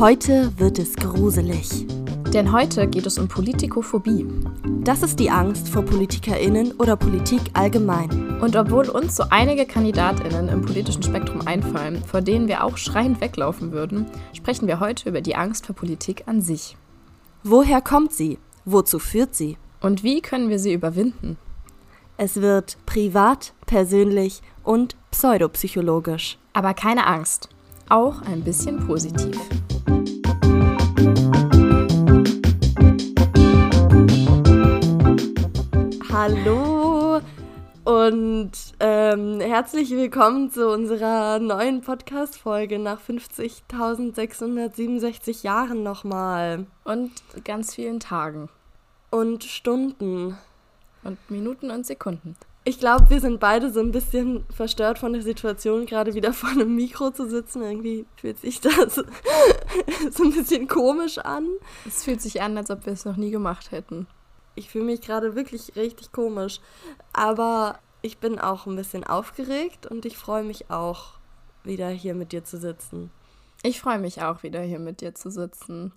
Heute wird es gruselig. Denn heute geht es um Politikophobie. Das ist die Angst vor PolitikerInnen oder Politik allgemein. Und obwohl uns so einige KandidatInnen im politischen Spektrum einfallen, vor denen wir auch schreiend weglaufen würden, sprechen wir heute über die Angst vor Politik an sich. Woher kommt sie? Wozu führt sie? Und wie können wir sie überwinden? Es wird privat, persönlich und pseudopsychologisch. Aber keine Angst, auch ein bisschen positiv. Hallo und ähm, herzlich willkommen zu unserer neuen Podcast-Folge nach 50.667 Jahren nochmal. Und ganz vielen Tagen. Und Stunden. Und Minuten und Sekunden. Ich glaube, wir sind beide so ein bisschen verstört von der Situation, gerade wieder vor einem Mikro zu sitzen. Irgendwie fühlt sich das so ein bisschen komisch an. Es fühlt sich an, als ob wir es noch nie gemacht hätten ich fühle mich gerade wirklich richtig komisch. Aber ich bin auch ein bisschen aufgeregt und ich freue mich auch, wieder hier mit dir zu sitzen. Ich freue mich auch, wieder hier mit dir zu sitzen.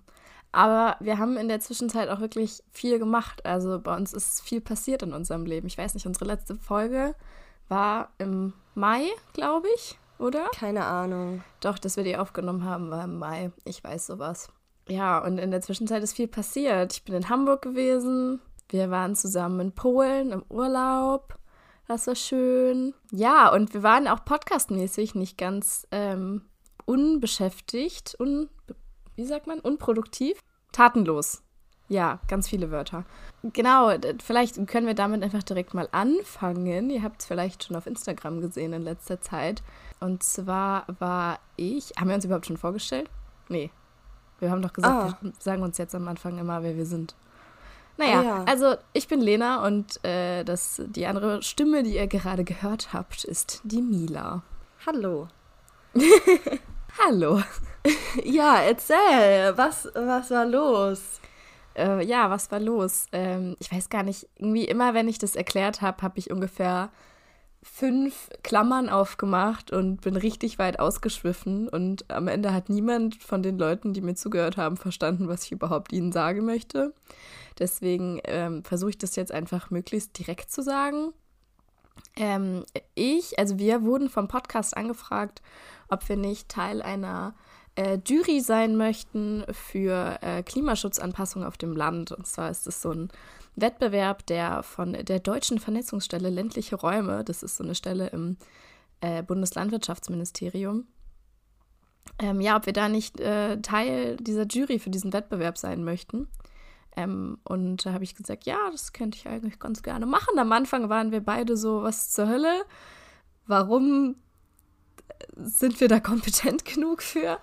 Aber wir haben in der Zwischenzeit auch wirklich viel gemacht. Also bei uns ist viel passiert in unserem Leben. Ich weiß nicht, unsere letzte Folge war im Mai, glaube ich, oder? Keine Ahnung. Doch, dass wir die aufgenommen haben, war im Mai. Ich weiß sowas. Ja, und in der Zwischenzeit ist viel passiert. Ich bin in Hamburg gewesen. Wir waren zusammen in Polen im Urlaub. Das war schön. Ja, und wir waren auch podcastmäßig nicht ganz ähm, unbeschäftigt, un, wie sagt man, unproduktiv, tatenlos. Ja, ganz viele Wörter. Genau, vielleicht können wir damit einfach direkt mal anfangen. Ihr habt es vielleicht schon auf Instagram gesehen in letzter Zeit. Und zwar war ich. Haben wir uns überhaupt schon vorgestellt? Nee. Wir haben doch gesagt, ah. wir sagen uns jetzt am Anfang immer, wer wir sind. Naja, ah, ja. also ich bin Lena und äh, das, die andere Stimme, die ihr gerade gehört habt, ist die Mila. Hallo. Hallo. ja, erzähl, was, was war los? Äh, ja, was war los? Ähm, ich weiß gar nicht, irgendwie immer, wenn ich das erklärt habe, habe ich ungefähr fünf Klammern aufgemacht und bin richtig weit ausgeschwiffen. Und am Ende hat niemand von den Leuten, die mir zugehört haben, verstanden, was ich überhaupt ihnen sagen möchte. Deswegen ähm, versuche ich das jetzt einfach möglichst direkt zu sagen. Ähm, ich, also wir wurden vom Podcast angefragt, ob wir nicht Teil einer äh, Jury sein möchten für äh, Klimaschutzanpassung auf dem Land. Und zwar ist es so ein Wettbewerb, der von der Deutschen Vernetzungsstelle ländliche Räume, das ist so eine Stelle im äh, Bundeslandwirtschaftsministerium, ähm, ja, ob wir da nicht äh, Teil dieser Jury für diesen Wettbewerb sein möchten. Ähm, und da habe ich gesagt, ja, das könnte ich eigentlich ganz gerne machen. Am Anfang waren wir beide so, was zur Hölle? Warum sind wir da kompetent genug für?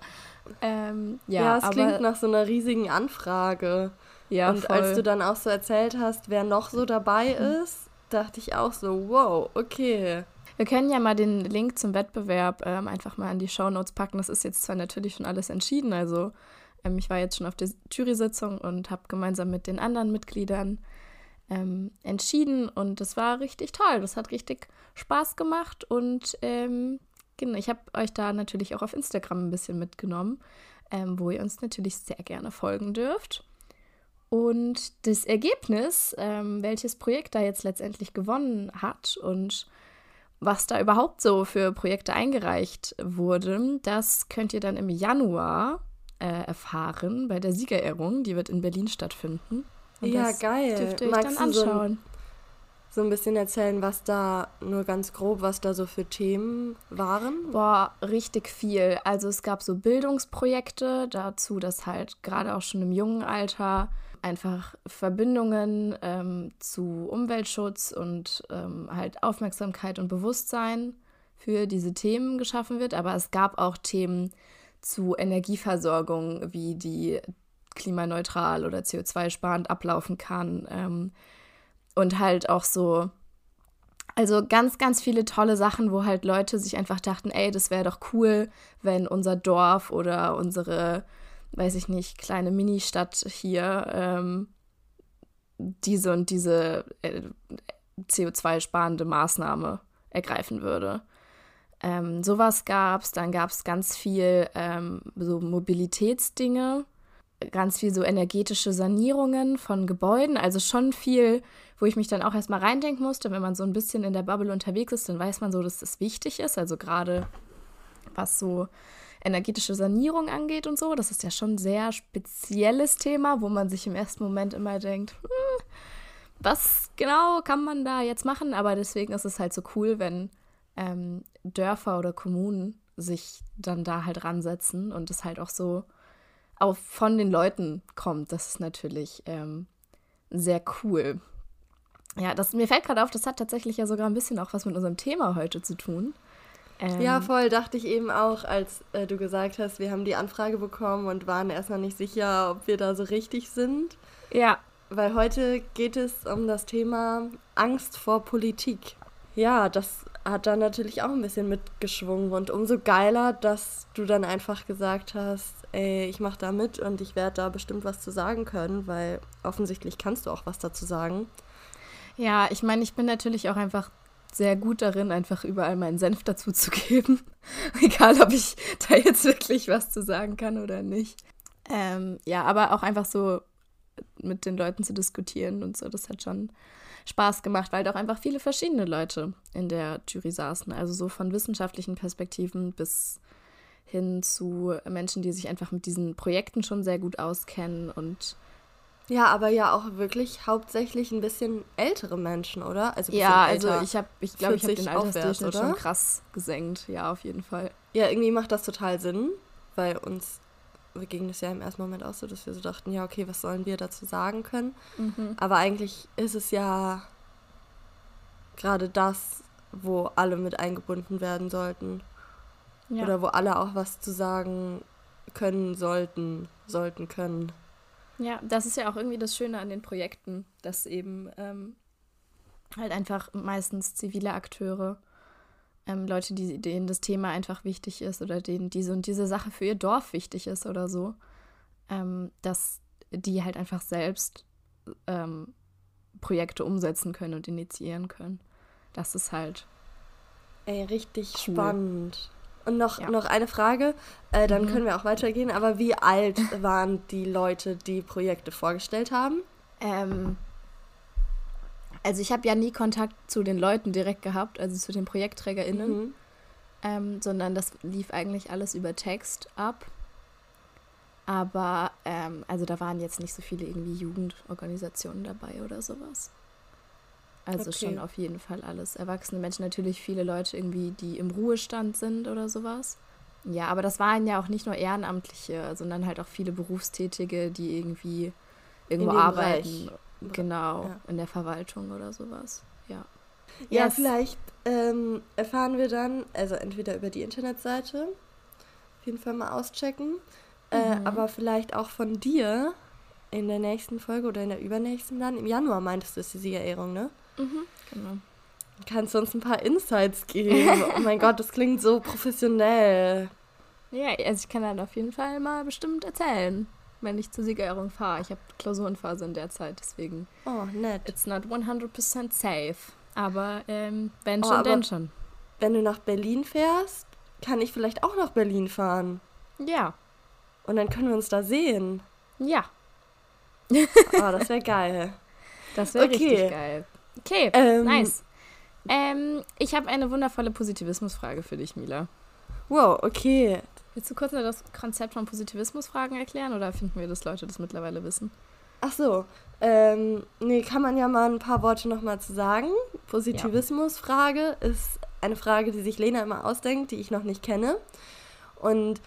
Ähm, ja, ja, es klingt nach so einer riesigen Anfrage. Ja, und voll. als du dann auch so erzählt hast, wer noch so dabei mhm. ist, dachte ich auch so, wow, okay. Wir können ja mal den Link zum Wettbewerb ähm, einfach mal an die Shownotes packen. Das ist jetzt zwar natürlich schon alles entschieden, also ähm, ich war jetzt schon auf der Jury-Sitzung und habe gemeinsam mit den anderen Mitgliedern ähm, entschieden und das war richtig toll. Das hat richtig Spaß gemacht und ähm, genau, ich habe euch da natürlich auch auf Instagram ein bisschen mitgenommen, ähm, wo ihr uns natürlich sehr gerne folgen dürft. Und das Ergebnis, ähm, welches Projekt da jetzt letztendlich gewonnen hat und was da überhaupt so für Projekte eingereicht wurden, das könnt ihr dann im Januar äh, erfahren bei der Siegerehrung. Die wird in Berlin stattfinden. Und ja, geil. Dürft ihr euch Magst dann anschauen. So, so ein bisschen erzählen, was da, nur ganz grob, was da so für Themen waren? Boah, richtig viel. Also es gab so Bildungsprojekte dazu, dass halt gerade auch schon im jungen Alter einfach Verbindungen ähm, zu Umweltschutz und ähm, halt Aufmerksamkeit und Bewusstsein für diese Themen geschaffen wird. Aber es gab auch Themen zu Energieversorgung, wie die klimaneutral oder CO2-sparend ablaufen kann. Ähm, und halt auch so, also ganz, ganz viele tolle Sachen, wo halt Leute sich einfach dachten, ey, das wäre doch cool, wenn unser Dorf oder unsere, weiß ich nicht, kleine Ministadt hier ähm, diese und diese äh, CO2-sparende Maßnahme ergreifen würde. Ähm, sowas gab es. Dann gab es ganz viel ähm, so Mobilitätsdinge, ganz viel so energetische Sanierungen von Gebäuden. Also schon viel, wo ich mich dann auch erstmal reindenken musste. Wenn man so ein bisschen in der Bubble unterwegs ist, dann weiß man so, dass das wichtig ist. Also gerade was so energetische Sanierung angeht und so. Das ist ja schon ein sehr spezielles Thema, wo man sich im ersten Moment immer denkt, hm, was genau kann man da jetzt machen? Aber deswegen ist es halt so cool, wenn ähm, Dörfer oder Kommunen sich dann da halt ransetzen und es halt auch so auch von den Leuten kommt. Das ist natürlich ähm, sehr cool. Ja, das, mir fällt gerade auf, das hat tatsächlich ja sogar ein bisschen auch was mit unserem Thema heute zu tun. Ähm, ja, voll, dachte ich eben auch, als äh, du gesagt hast, wir haben die Anfrage bekommen und waren erstmal nicht sicher, ob wir da so richtig sind. Ja. Weil heute geht es um das Thema Angst vor Politik. Ja, das hat dann natürlich auch ein bisschen mitgeschwungen und umso geiler, dass du dann einfach gesagt hast, ey, ich mach da mit und ich werde da bestimmt was zu sagen können, weil offensichtlich kannst du auch was dazu sagen. Ja, ich meine, ich bin natürlich auch einfach sehr gut darin, einfach überall meinen Senf dazu zu geben. Egal, ob ich da jetzt wirklich was zu sagen kann oder nicht. Ähm, ja, aber auch einfach so mit den Leuten zu diskutieren und so, das hat schon Spaß gemacht, weil auch einfach viele verschiedene Leute in der Jury saßen. Also so von wissenschaftlichen Perspektiven bis hin zu Menschen, die sich einfach mit diesen Projekten schon sehr gut auskennen und ja, aber ja auch wirklich hauptsächlich ein bisschen ältere Menschen, oder? Also ja, also ich habe, ich glaube, ich habe den Altersdurchschnitt schon krass gesenkt. Ja, auf jeden Fall. Ja, irgendwie macht das total Sinn, weil uns ging das ja im ersten Moment auch so, dass wir so dachten, ja, okay, was sollen wir dazu sagen können? Mhm. Aber eigentlich ist es ja gerade das, wo alle mit eingebunden werden sollten. Ja. Oder wo alle auch was zu sagen können sollten, sollten können. Ja, das ist ja auch irgendwie das Schöne an den Projekten, dass eben ähm, halt einfach meistens zivile Akteure, ähm, Leute, die, denen das Thema einfach wichtig ist oder denen diese und diese Sache für ihr Dorf wichtig ist oder so, ähm, dass die halt einfach selbst ähm, Projekte umsetzen können und initiieren können. Das ist halt. Ey, richtig cool. spannend. Und noch, ja. noch eine Frage, äh, dann mhm. können wir auch weitergehen. Aber wie alt waren die Leute, die Projekte vorgestellt haben? Ähm, also ich habe ja nie Kontakt zu den Leuten direkt gehabt, also zu den ProjektträgerInnen, mhm. ähm, sondern das lief eigentlich alles über Text ab. Aber ähm, also da waren jetzt nicht so viele irgendwie Jugendorganisationen dabei oder sowas. Also okay. schon auf jeden Fall alles. Erwachsene Menschen, natürlich viele Leute irgendwie, die im Ruhestand sind oder sowas. Ja, aber das waren ja auch nicht nur Ehrenamtliche, sondern halt auch viele Berufstätige, die irgendwie irgendwo arbeiten. Bereich. Genau, ja. in der Verwaltung oder sowas. Ja. Ja, yes. vielleicht ähm, erfahren wir dann, also entweder über die Internetseite, auf jeden Fall mal auschecken, äh, mhm. aber vielleicht auch von dir in der nächsten Folge oder in der übernächsten dann. Im Januar meintest du, ist die Siegerehrung, ne? Mhm, genau. Kannst du uns ein paar Insights geben? oh mein Gott, das klingt so professionell. Ja, also ich kann dann auf jeden Fall mal bestimmt erzählen, wenn ich zur Siegerehrung fahre. Ich habe Klausurenphase in der Zeit, deswegen. Oh, nett. It's not 100% safe. Aber ähm, wenn oh, schon, denn schon. Wenn du nach Berlin fährst, kann ich vielleicht auch nach Berlin fahren. Ja. Und dann können wir uns da sehen. Ja. oh, das wäre geil. Das wäre okay. richtig geil. Okay, ähm, nice. Ähm, ich habe eine wundervolle Positivismusfrage für dich, Mila. Wow, okay. Willst du kurz noch das Konzept von Positivismusfragen erklären oder finden wir, dass Leute das mittlerweile wissen? Ach so, ähm, nee, kann man ja mal ein paar Worte nochmal zu sagen. Positivismusfrage ja. ist eine Frage, die sich Lena immer ausdenkt, die ich noch nicht kenne. Und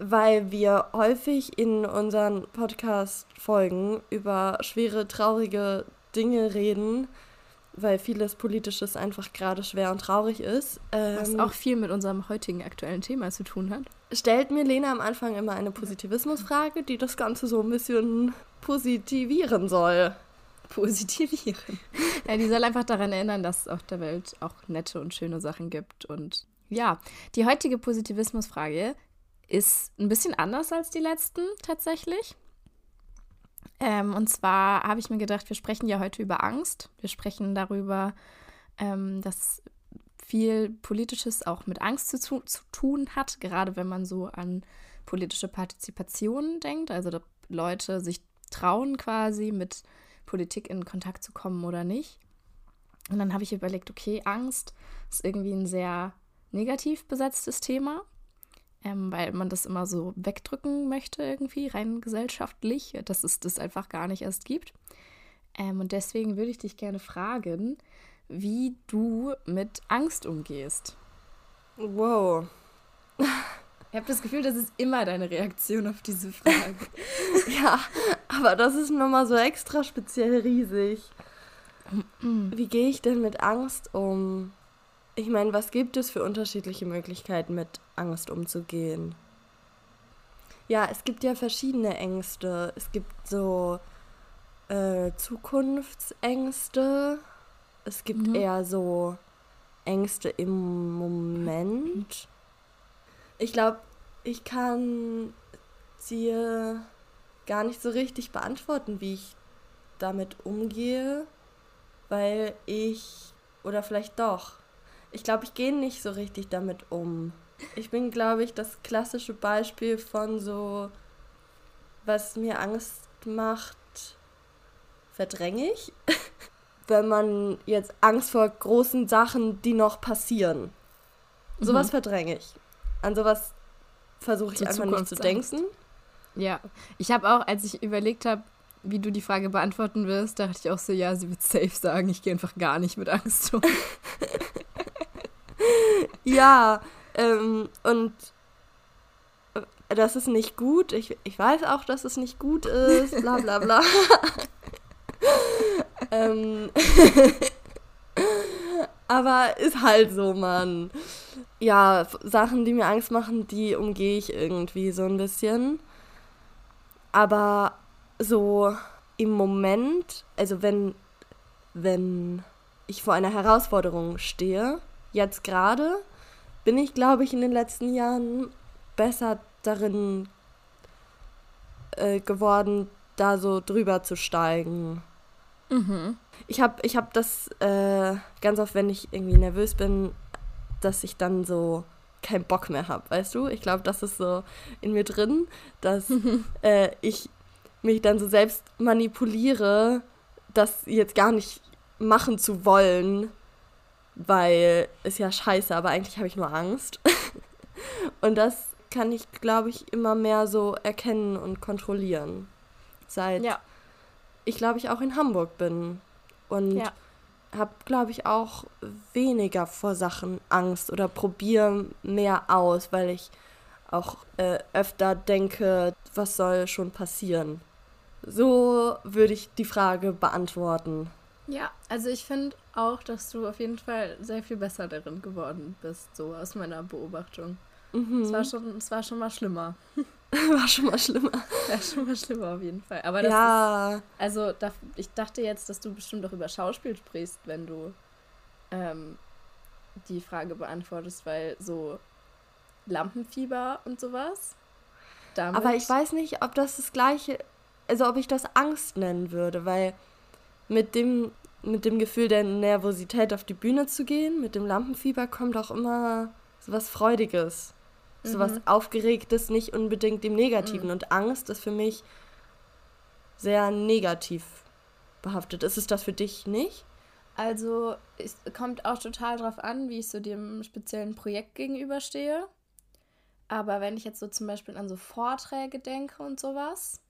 weil wir häufig in unseren Podcast-Folgen über schwere, traurige Dinge reden, weil vieles Politisches einfach gerade schwer und traurig ist. Ähm, Was auch viel mit unserem heutigen aktuellen Thema zu tun hat. Stellt mir Lena am Anfang immer eine Positivismusfrage, die das Ganze so ein bisschen positivieren soll. Positivieren. ja, die soll einfach daran erinnern, dass es auf der Welt auch nette und schöne Sachen gibt. Und ja, die heutige Positivismusfrage ist ein bisschen anders als die letzten tatsächlich. Ähm, und zwar habe ich mir gedacht, wir sprechen ja heute über Angst. Wir sprechen darüber, ähm, dass viel Politisches auch mit Angst zu, zu tun hat, gerade wenn man so an politische Partizipation denkt, also dass Leute sich trauen quasi mit Politik in Kontakt zu kommen oder nicht. Und dann habe ich überlegt, okay, Angst ist irgendwie ein sehr negativ besetztes Thema, ähm, weil man das immer so wegdrücken möchte irgendwie, rein gesellschaftlich, dass es das einfach gar nicht erst gibt. Ähm, und deswegen würde ich dich gerne fragen, wie du mit Angst umgehst. Wow. Ich habe das Gefühl, das ist immer deine Reaktion auf diese Frage. ja, aber das ist nochmal so extra speziell riesig. Wie gehe ich denn mit Angst um? Ich meine, was gibt es für unterschiedliche Möglichkeiten, mit Angst umzugehen? Ja, es gibt ja verschiedene Ängste. Es gibt so äh, Zukunftsängste. Es gibt mhm. eher so Ängste im Moment. Ich glaube, ich kann dir gar nicht so richtig beantworten, wie ich damit umgehe, weil ich, oder vielleicht doch, ich glaube, ich gehe nicht so richtig damit um. Ich bin, glaube ich, das klassische Beispiel von so, was mir Angst macht, verdränge ich. Wenn man jetzt Angst vor großen Sachen, die noch passieren. Sowas mhm. verdränge ich. An sowas versuche ich einfach Zukunft nicht zu denken. Ja, ich habe auch, als ich überlegt habe, wie du die Frage beantworten wirst, dachte ich auch so, ja, sie wird safe sagen, ich gehe einfach gar nicht mit Angst um. ja, ähm, und äh, das ist nicht gut. Ich, ich weiß auch, dass es nicht gut ist, bla bla bla. ähm, aber ist halt so, Mann. Ja, Sachen, die mir Angst machen, die umgehe ich irgendwie so ein bisschen. Aber so im Moment, also wenn, wenn ich vor einer Herausforderung stehe, jetzt gerade, bin ich, glaube ich, in den letzten Jahren besser darin äh, geworden, da so drüber zu steigen. Mhm. Ich habe ich hab das äh, ganz oft, wenn ich irgendwie nervös bin, dass ich dann so keinen Bock mehr habe, weißt du? Ich glaube, das ist so in mir drin, dass äh, ich mich dann so selbst manipuliere, das jetzt gar nicht machen zu wollen, weil es ja scheiße, aber eigentlich habe ich nur Angst. und das kann ich, glaube ich, immer mehr so erkennen und kontrollieren. Seit ja. ich, glaube ich, auch in Hamburg bin. Und ja. habe, glaube ich, auch weniger vor Sachen Angst oder probiere mehr aus, weil ich auch äh, öfter denke, was soll schon passieren. So würde ich die Frage beantworten. Ja, also ich finde auch, dass du auf jeden Fall sehr viel besser darin geworden bist, so aus meiner Beobachtung. Mhm. Es, war schon, es war schon mal schlimmer. war schon mal schlimmer. War schon mal schlimmer auf jeden Fall. Aber das ja. ist, also da, ich dachte jetzt, dass du bestimmt auch über Schauspiel sprichst, wenn du ähm, die Frage beantwortest, weil so Lampenfieber und sowas. Aber ich weiß nicht, ob das das gleiche, also ob ich das Angst nennen würde, weil mit dem mit dem Gefühl der Nervosität auf die Bühne zu gehen, mit dem Lampenfieber kommt auch immer so was Freudiges, mhm. so was Aufgeregtes, nicht unbedingt dem Negativen. Mhm. Und Angst ist für mich sehr negativ behaftet. Ist es das für dich nicht? Also, es kommt auch total drauf an, wie ich so dem speziellen Projekt gegenüberstehe. Aber wenn ich jetzt so zum Beispiel an so Vorträge denke und sowas,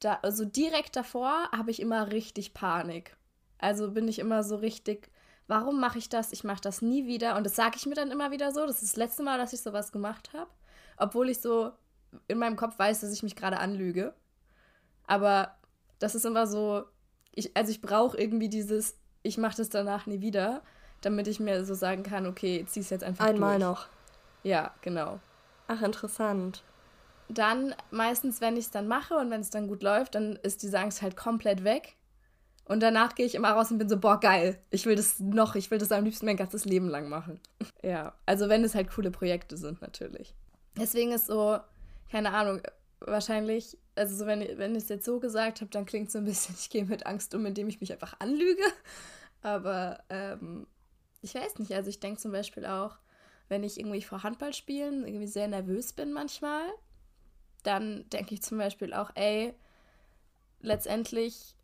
da, also direkt davor habe ich immer richtig Panik. Also bin ich immer so richtig, warum mache ich das? Ich mache das nie wieder. Und das sage ich mir dann immer wieder so. Das ist das letzte Mal, dass ich sowas gemacht habe. Obwohl ich so in meinem Kopf weiß, dass ich mich gerade anlüge. Aber das ist immer so, ich, also ich brauche irgendwie dieses, ich mache das danach nie wieder, damit ich mir so sagen kann, okay, zieh es jetzt einfach Einmal durch. noch. Ja, genau. Ach, interessant. Dann meistens, wenn ich es dann mache und wenn es dann gut läuft, dann ist diese Angst halt komplett weg. Und danach gehe ich immer raus und bin so, boah, geil. Ich will das noch, ich will das am liebsten mein ganzes Leben lang machen. ja, also wenn es halt coole Projekte sind, natürlich. Deswegen ist so, keine Ahnung, wahrscheinlich, also so, wenn, wenn ich es jetzt so gesagt habe, dann klingt es so ein bisschen, ich gehe mit Angst um, indem ich mich einfach anlüge. Aber ähm, ich weiß nicht, also ich denke zum Beispiel auch, wenn ich irgendwie vor Handballspielen irgendwie sehr nervös bin manchmal, dann denke ich zum Beispiel auch, ey, letztendlich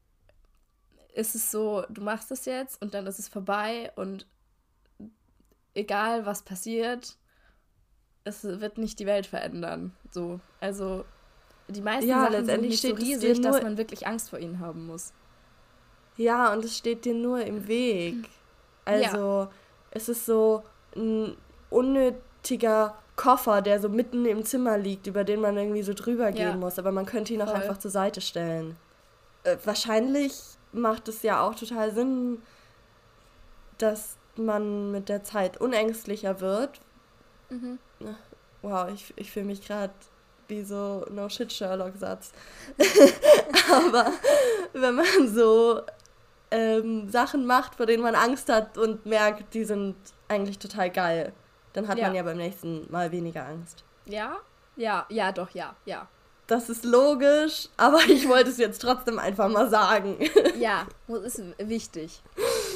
ist es so, du machst es jetzt und dann ist es vorbei und egal was passiert, es wird nicht die Welt verändern. So, also die meisten ja, Sachen sind nicht so riesig, dass man wirklich Angst vor ihnen haben muss. Ja, und es steht dir nur im Weg. Also, ja. es ist so ein unnötiger Koffer, der so mitten im Zimmer liegt, über den man irgendwie so drüber gehen ja. muss, aber man könnte ihn auch Voll. einfach zur Seite stellen. Äh, wahrscheinlich macht es ja auch total Sinn, dass man mit der Zeit unängstlicher wird. Mhm. Wow, ich, ich fühle mich gerade wie so No Shit Sherlock-Satz. Aber wenn man so ähm, Sachen macht, vor denen man Angst hat und merkt, die sind eigentlich total geil, dann hat ja. man ja beim nächsten Mal weniger Angst. Ja? Ja, ja, doch, ja, ja. Das ist logisch, aber ich wollte es jetzt trotzdem einfach mal sagen. Ja, ist wichtig.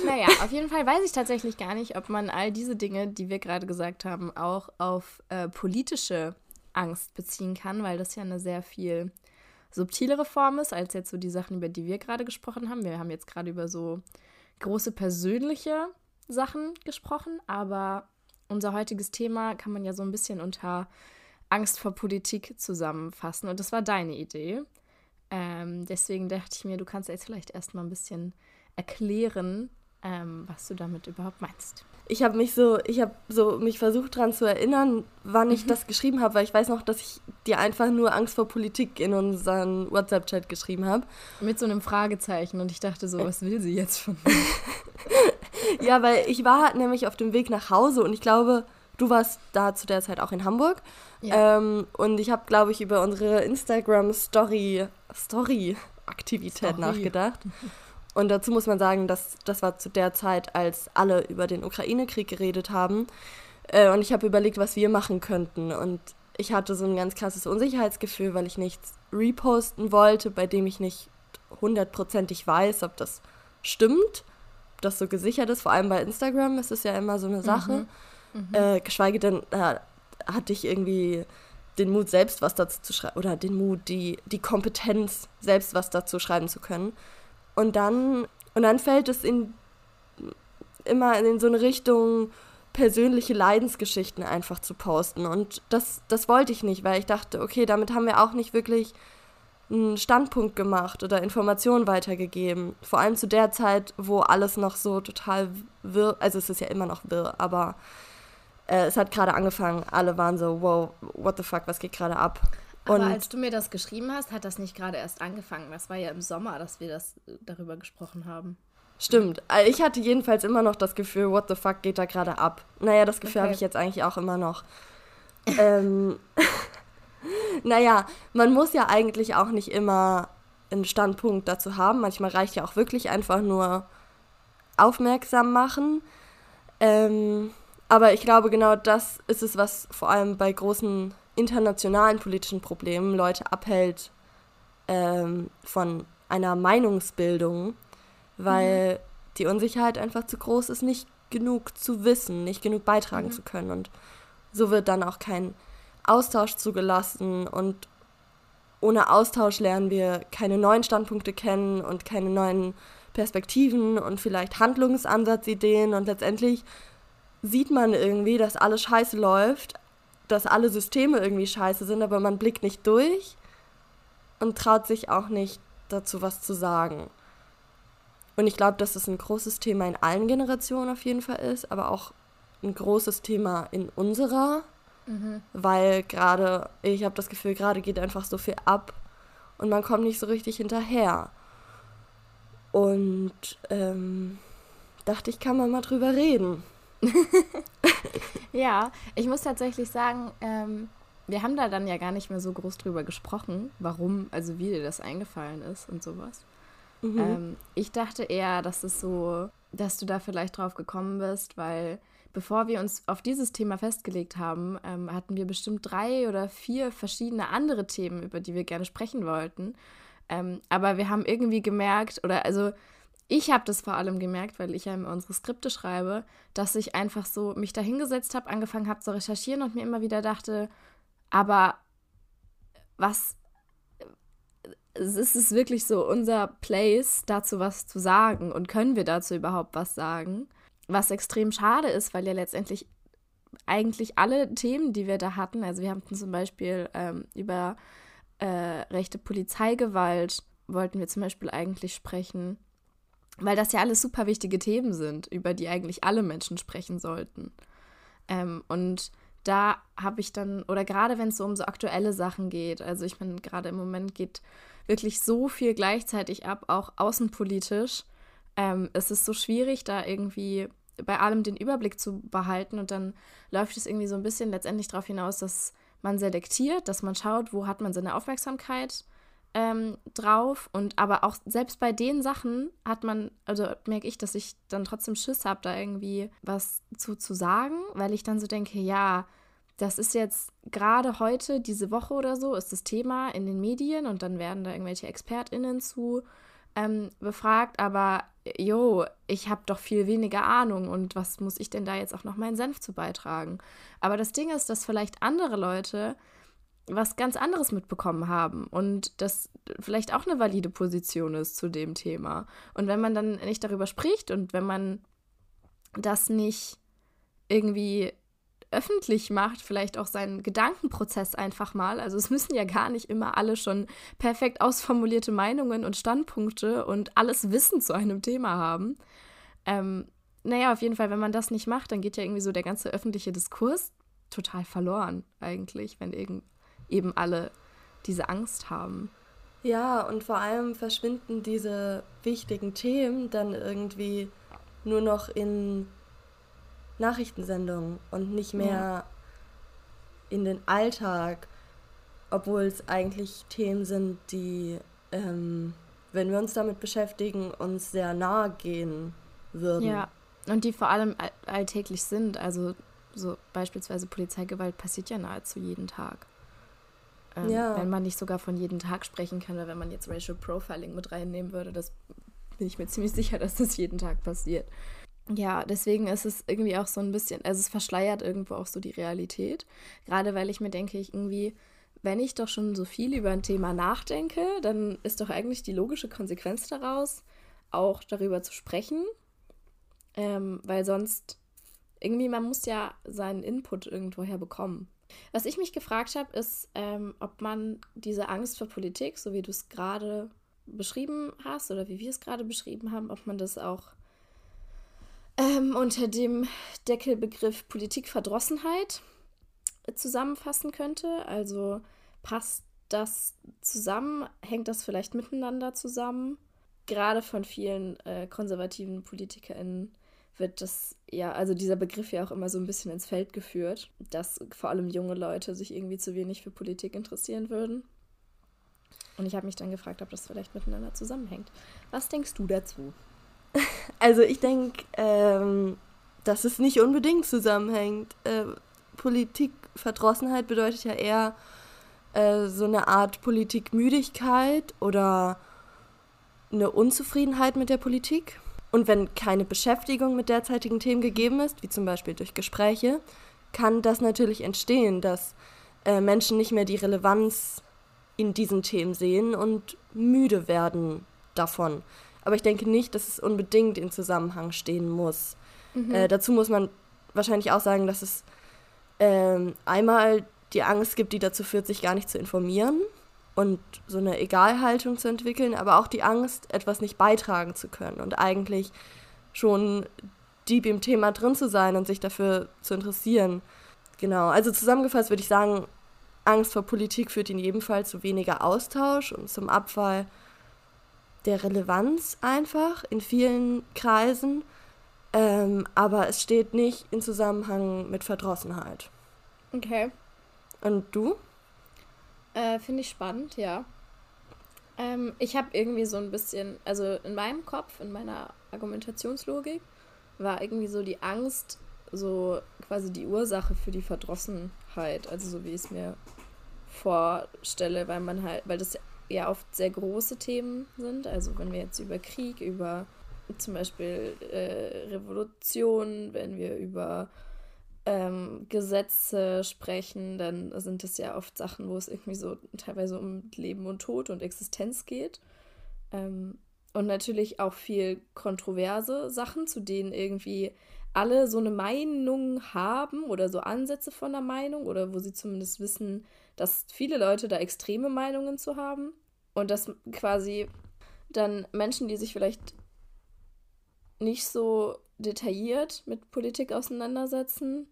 Naja, auf jeden Fall weiß ich tatsächlich gar nicht, ob man all diese Dinge, die wir gerade gesagt haben, auch auf äh, politische Angst beziehen kann, weil das ja eine sehr viel subtilere Form ist, als jetzt so die Sachen, über die wir gerade gesprochen haben. Wir haben jetzt gerade über so große persönliche Sachen gesprochen, aber unser heutiges Thema kann man ja so ein bisschen unter Angst vor Politik zusammenfassen. Und das war deine Idee. Ähm, deswegen dachte ich mir, du kannst jetzt vielleicht erstmal ein bisschen erklären, ähm, was du damit überhaupt meinst ich habe mich so, ich habe so mich versucht daran zu erinnern, wann mhm. ich das geschrieben habe, weil ich weiß noch, dass ich dir einfach nur Angst vor Politik in unseren WhatsApp-Chat geschrieben habe. Mit so einem Fragezeichen und ich dachte so, was will sie jetzt von mir? ja, weil ich war nämlich auf dem Weg nach Hause und ich glaube, du warst da zu der Zeit auch in Hamburg. Ja. Ähm, und ich habe, glaube ich, über unsere Instagram-Story Story Aktivität Story. nachgedacht. Und dazu muss man sagen, dass das war zu der Zeit, als alle über den Ukraine-Krieg geredet haben. Äh, und ich habe überlegt, was wir machen könnten. Und ich hatte so ein ganz krasses Unsicherheitsgefühl, weil ich nichts reposten wollte, bei dem ich nicht hundertprozentig weiß, ob das stimmt, ob das so gesichert ist. Vor allem bei Instagram ist es ja immer so eine Sache. Mhm. Mhm. Äh, geschweige denn, äh, hatte ich irgendwie den Mut, selbst was dazu zu schreiben, oder den Mut, die, die Kompetenz, selbst was dazu schreiben zu können. Und dann, und dann fällt es in, immer in so eine Richtung, persönliche Leidensgeschichten einfach zu posten. Und das, das wollte ich nicht, weil ich dachte, okay, damit haben wir auch nicht wirklich einen Standpunkt gemacht oder Informationen weitergegeben. Vor allem zu der Zeit, wo alles noch so total wirr, also es ist ja immer noch wirr, aber äh, es hat gerade angefangen. Alle waren so, wow, what the fuck, was geht gerade ab? Aber als du mir das geschrieben hast, hat das nicht gerade erst angefangen. Das war ja im Sommer, dass wir das äh, darüber gesprochen haben. Stimmt. Also ich hatte jedenfalls immer noch das Gefühl, what the fuck geht da gerade ab? Naja, das Gefühl okay. habe ich jetzt eigentlich auch immer noch. ähm, naja, man muss ja eigentlich auch nicht immer einen Standpunkt dazu haben. Manchmal reicht ja auch wirklich einfach nur aufmerksam machen. Ähm, aber ich glaube, genau das ist es, was vor allem bei großen internationalen politischen Problemen Leute abhält ähm, von einer Meinungsbildung, weil mhm. die Unsicherheit einfach zu groß ist, nicht genug zu wissen, nicht genug beitragen mhm. zu können. Und so wird dann auch kein Austausch zugelassen und ohne Austausch lernen wir keine neuen Standpunkte kennen und keine neuen Perspektiven und vielleicht Handlungsansatzideen und letztendlich sieht man irgendwie, dass alles scheiße läuft, dass alle Systeme irgendwie scheiße sind, aber man blickt nicht durch und traut sich auch nicht dazu was zu sagen. Und ich glaube, dass das ein großes Thema in allen Generationen auf jeden Fall ist, aber auch ein großes Thema in unserer, mhm. weil gerade, ich habe das Gefühl, gerade geht einfach so viel ab und man kommt nicht so richtig hinterher. Und ähm, dachte ich, kann man mal drüber reden. ja, ich muss tatsächlich sagen, ähm, wir haben da dann ja gar nicht mehr so groß drüber gesprochen, warum, also wie dir das eingefallen ist und sowas. Mhm. Ähm, ich dachte eher, dass es so, dass du da vielleicht drauf gekommen bist, weil bevor wir uns auf dieses Thema festgelegt haben, ähm, hatten wir bestimmt drei oder vier verschiedene andere Themen, über die wir gerne sprechen wollten. Ähm, aber wir haben irgendwie gemerkt, oder also ich habe das vor allem gemerkt, weil ich ja immer unsere Skripte schreibe, dass ich einfach so mich da hingesetzt habe, angefangen habe zu recherchieren und mir immer wieder dachte, aber was ist es wirklich so unser Place, dazu was zu sagen und können wir dazu überhaupt was sagen? Was extrem schade ist, weil ja letztendlich eigentlich alle Themen, die wir da hatten, also wir hatten zum Beispiel ähm, über äh, rechte Polizeigewalt, wollten wir zum Beispiel eigentlich sprechen weil das ja alles super wichtige Themen sind, über die eigentlich alle Menschen sprechen sollten. Ähm, und da habe ich dann, oder gerade wenn es so um so aktuelle Sachen geht, also ich meine, gerade im Moment geht wirklich so viel gleichzeitig ab, auch außenpolitisch. Ähm, es ist so schwierig, da irgendwie bei allem den Überblick zu behalten und dann läuft es irgendwie so ein bisschen letztendlich darauf hinaus, dass man selektiert, dass man schaut, wo hat man seine Aufmerksamkeit ähm, drauf. Und aber auch selbst bei den Sachen hat man, also merke ich, dass ich dann trotzdem Schiss habe, da irgendwie was zu, zu sagen, weil ich dann so denke, ja, das ist jetzt gerade heute, diese Woche oder so, ist das Thema in den Medien und dann werden da irgendwelche ExpertInnen zu ähm, befragt, aber jo, ich habe doch viel weniger Ahnung und was muss ich denn da jetzt auch noch meinen Senf zu beitragen? Aber das Ding ist, dass vielleicht andere Leute was ganz anderes mitbekommen haben und das vielleicht auch eine valide Position ist zu dem Thema. Und wenn man dann nicht darüber spricht und wenn man das nicht irgendwie öffentlich macht, vielleicht auch seinen Gedankenprozess einfach mal. Also es müssen ja gar nicht immer alle schon perfekt ausformulierte Meinungen und Standpunkte und alles Wissen zu einem Thema haben. Ähm, naja, auf jeden Fall, wenn man das nicht macht, dann geht ja irgendwie so der ganze öffentliche Diskurs total verloren eigentlich, wenn irgend eben alle diese Angst haben. Ja, und vor allem verschwinden diese wichtigen Themen dann irgendwie nur noch in Nachrichtensendungen und nicht mehr ja. in den Alltag, obwohl es eigentlich Themen sind, die, ähm, wenn wir uns damit beschäftigen, uns sehr nahe gehen würden. Ja, und die vor allem alltäglich sind. Also so beispielsweise Polizeigewalt passiert ja nahezu jeden Tag. Ähm, ja. Wenn man nicht sogar von jedem Tag sprechen kann, oder wenn man jetzt Racial Profiling mit reinnehmen würde, das bin ich mir ziemlich sicher, dass das jeden Tag passiert. Ja, deswegen ist es irgendwie auch so ein bisschen, also es verschleiert irgendwo auch so die Realität. Gerade weil ich mir denke, ich irgendwie, wenn ich doch schon so viel über ein Thema nachdenke, dann ist doch eigentlich die logische Konsequenz daraus, auch darüber zu sprechen. Ähm, weil sonst irgendwie, man muss ja seinen Input irgendwoher bekommen. Was ich mich gefragt habe, ist, ähm, ob man diese Angst vor Politik, so wie du es gerade beschrieben hast oder wie wir es gerade beschrieben haben, ob man das auch ähm, unter dem Deckelbegriff Politikverdrossenheit zusammenfassen könnte. Also passt das zusammen? Hängt das vielleicht miteinander zusammen? Gerade von vielen äh, konservativen PolitikerInnen wird das ja, also dieser Begriff ja auch immer so ein bisschen ins Feld geführt, dass vor allem junge Leute sich irgendwie zu wenig für Politik interessieren würden. Und ich habe mich dann gefragt, ob das vielleicht miteinander zusammenhängt. Was denkst du dazu? Also ich denke, ähm, dass es nicht unbedingt zusammenhängt. Äh, Politikverdrossenheit bedeutet ja eher äh, so eine Art Politikmüdigkeit oder eine Unzufriedenheit mit der Politik. Und wenn keine Beschäftigung mit derzeitigen Themen gegeben ist, wie zum Beispiel durch Gespräche, kann das natürlich entstehen, dass äh, Menschen nicht mehr die Relevanz in diesen Themen sehen und müde werden davon. Aber ich denke nicht, dass es unbedingt in Zusammenhang stehen muss. Mhm. Äh, dazu muss man wahrscheinlich auch sagen, dass es äh, einmal die Angst gibt, die dazu führt, sich gar nicht zu informieren und so eine Egalhaltung zu entwickeln, aber auch die Angst, etwas nicht beitragen zu können und eigentlich schon deep im Thema drin zu sein und sich dafür zu interessieren. Genau, also zusammengefasst würde ich sagen, Angst vor Politik führt in jedem Fall zu weniger Austausch und zum Abfall der Relevanz einfach in vielen Kreisen, ähm, aber es steht nicht in Zusammenhang mit Verdrossenheit. Okay. Und du? Äh, Finde ich spannend, ja. Ähm, ich habe irgendwie so ein bisschen, also in meinem Kopf, in meiner Argumentationslogik, war irgendwie so die Angst, so quasi die Ursache für die Verdrossenheit, also so wie ich es mir vorstelle, weil man halt, weil das ja oft sehr große Themen sind, also wenn wir jetzt über Krieg, über zum Beispiel äh, Revolution, wenn wir über ähm, Gesetze sprechen, dann sind es ja oft Sachen, wo es irgendwie so teilweise um Leben und Tod und Existenz geht. Ähm, und natürlich auch viel kontroverse Sachen, zu denen irgendwie alle so eine Meinung haben oder so Ansätze von der Meinung oder wo sie zumindest wissen, dass viele Leute da extreme Meinungen zu haben. Und dass quasi dann Menschen, die sich vielleicht nicht so detailliert mit Politik auseinandersetzen,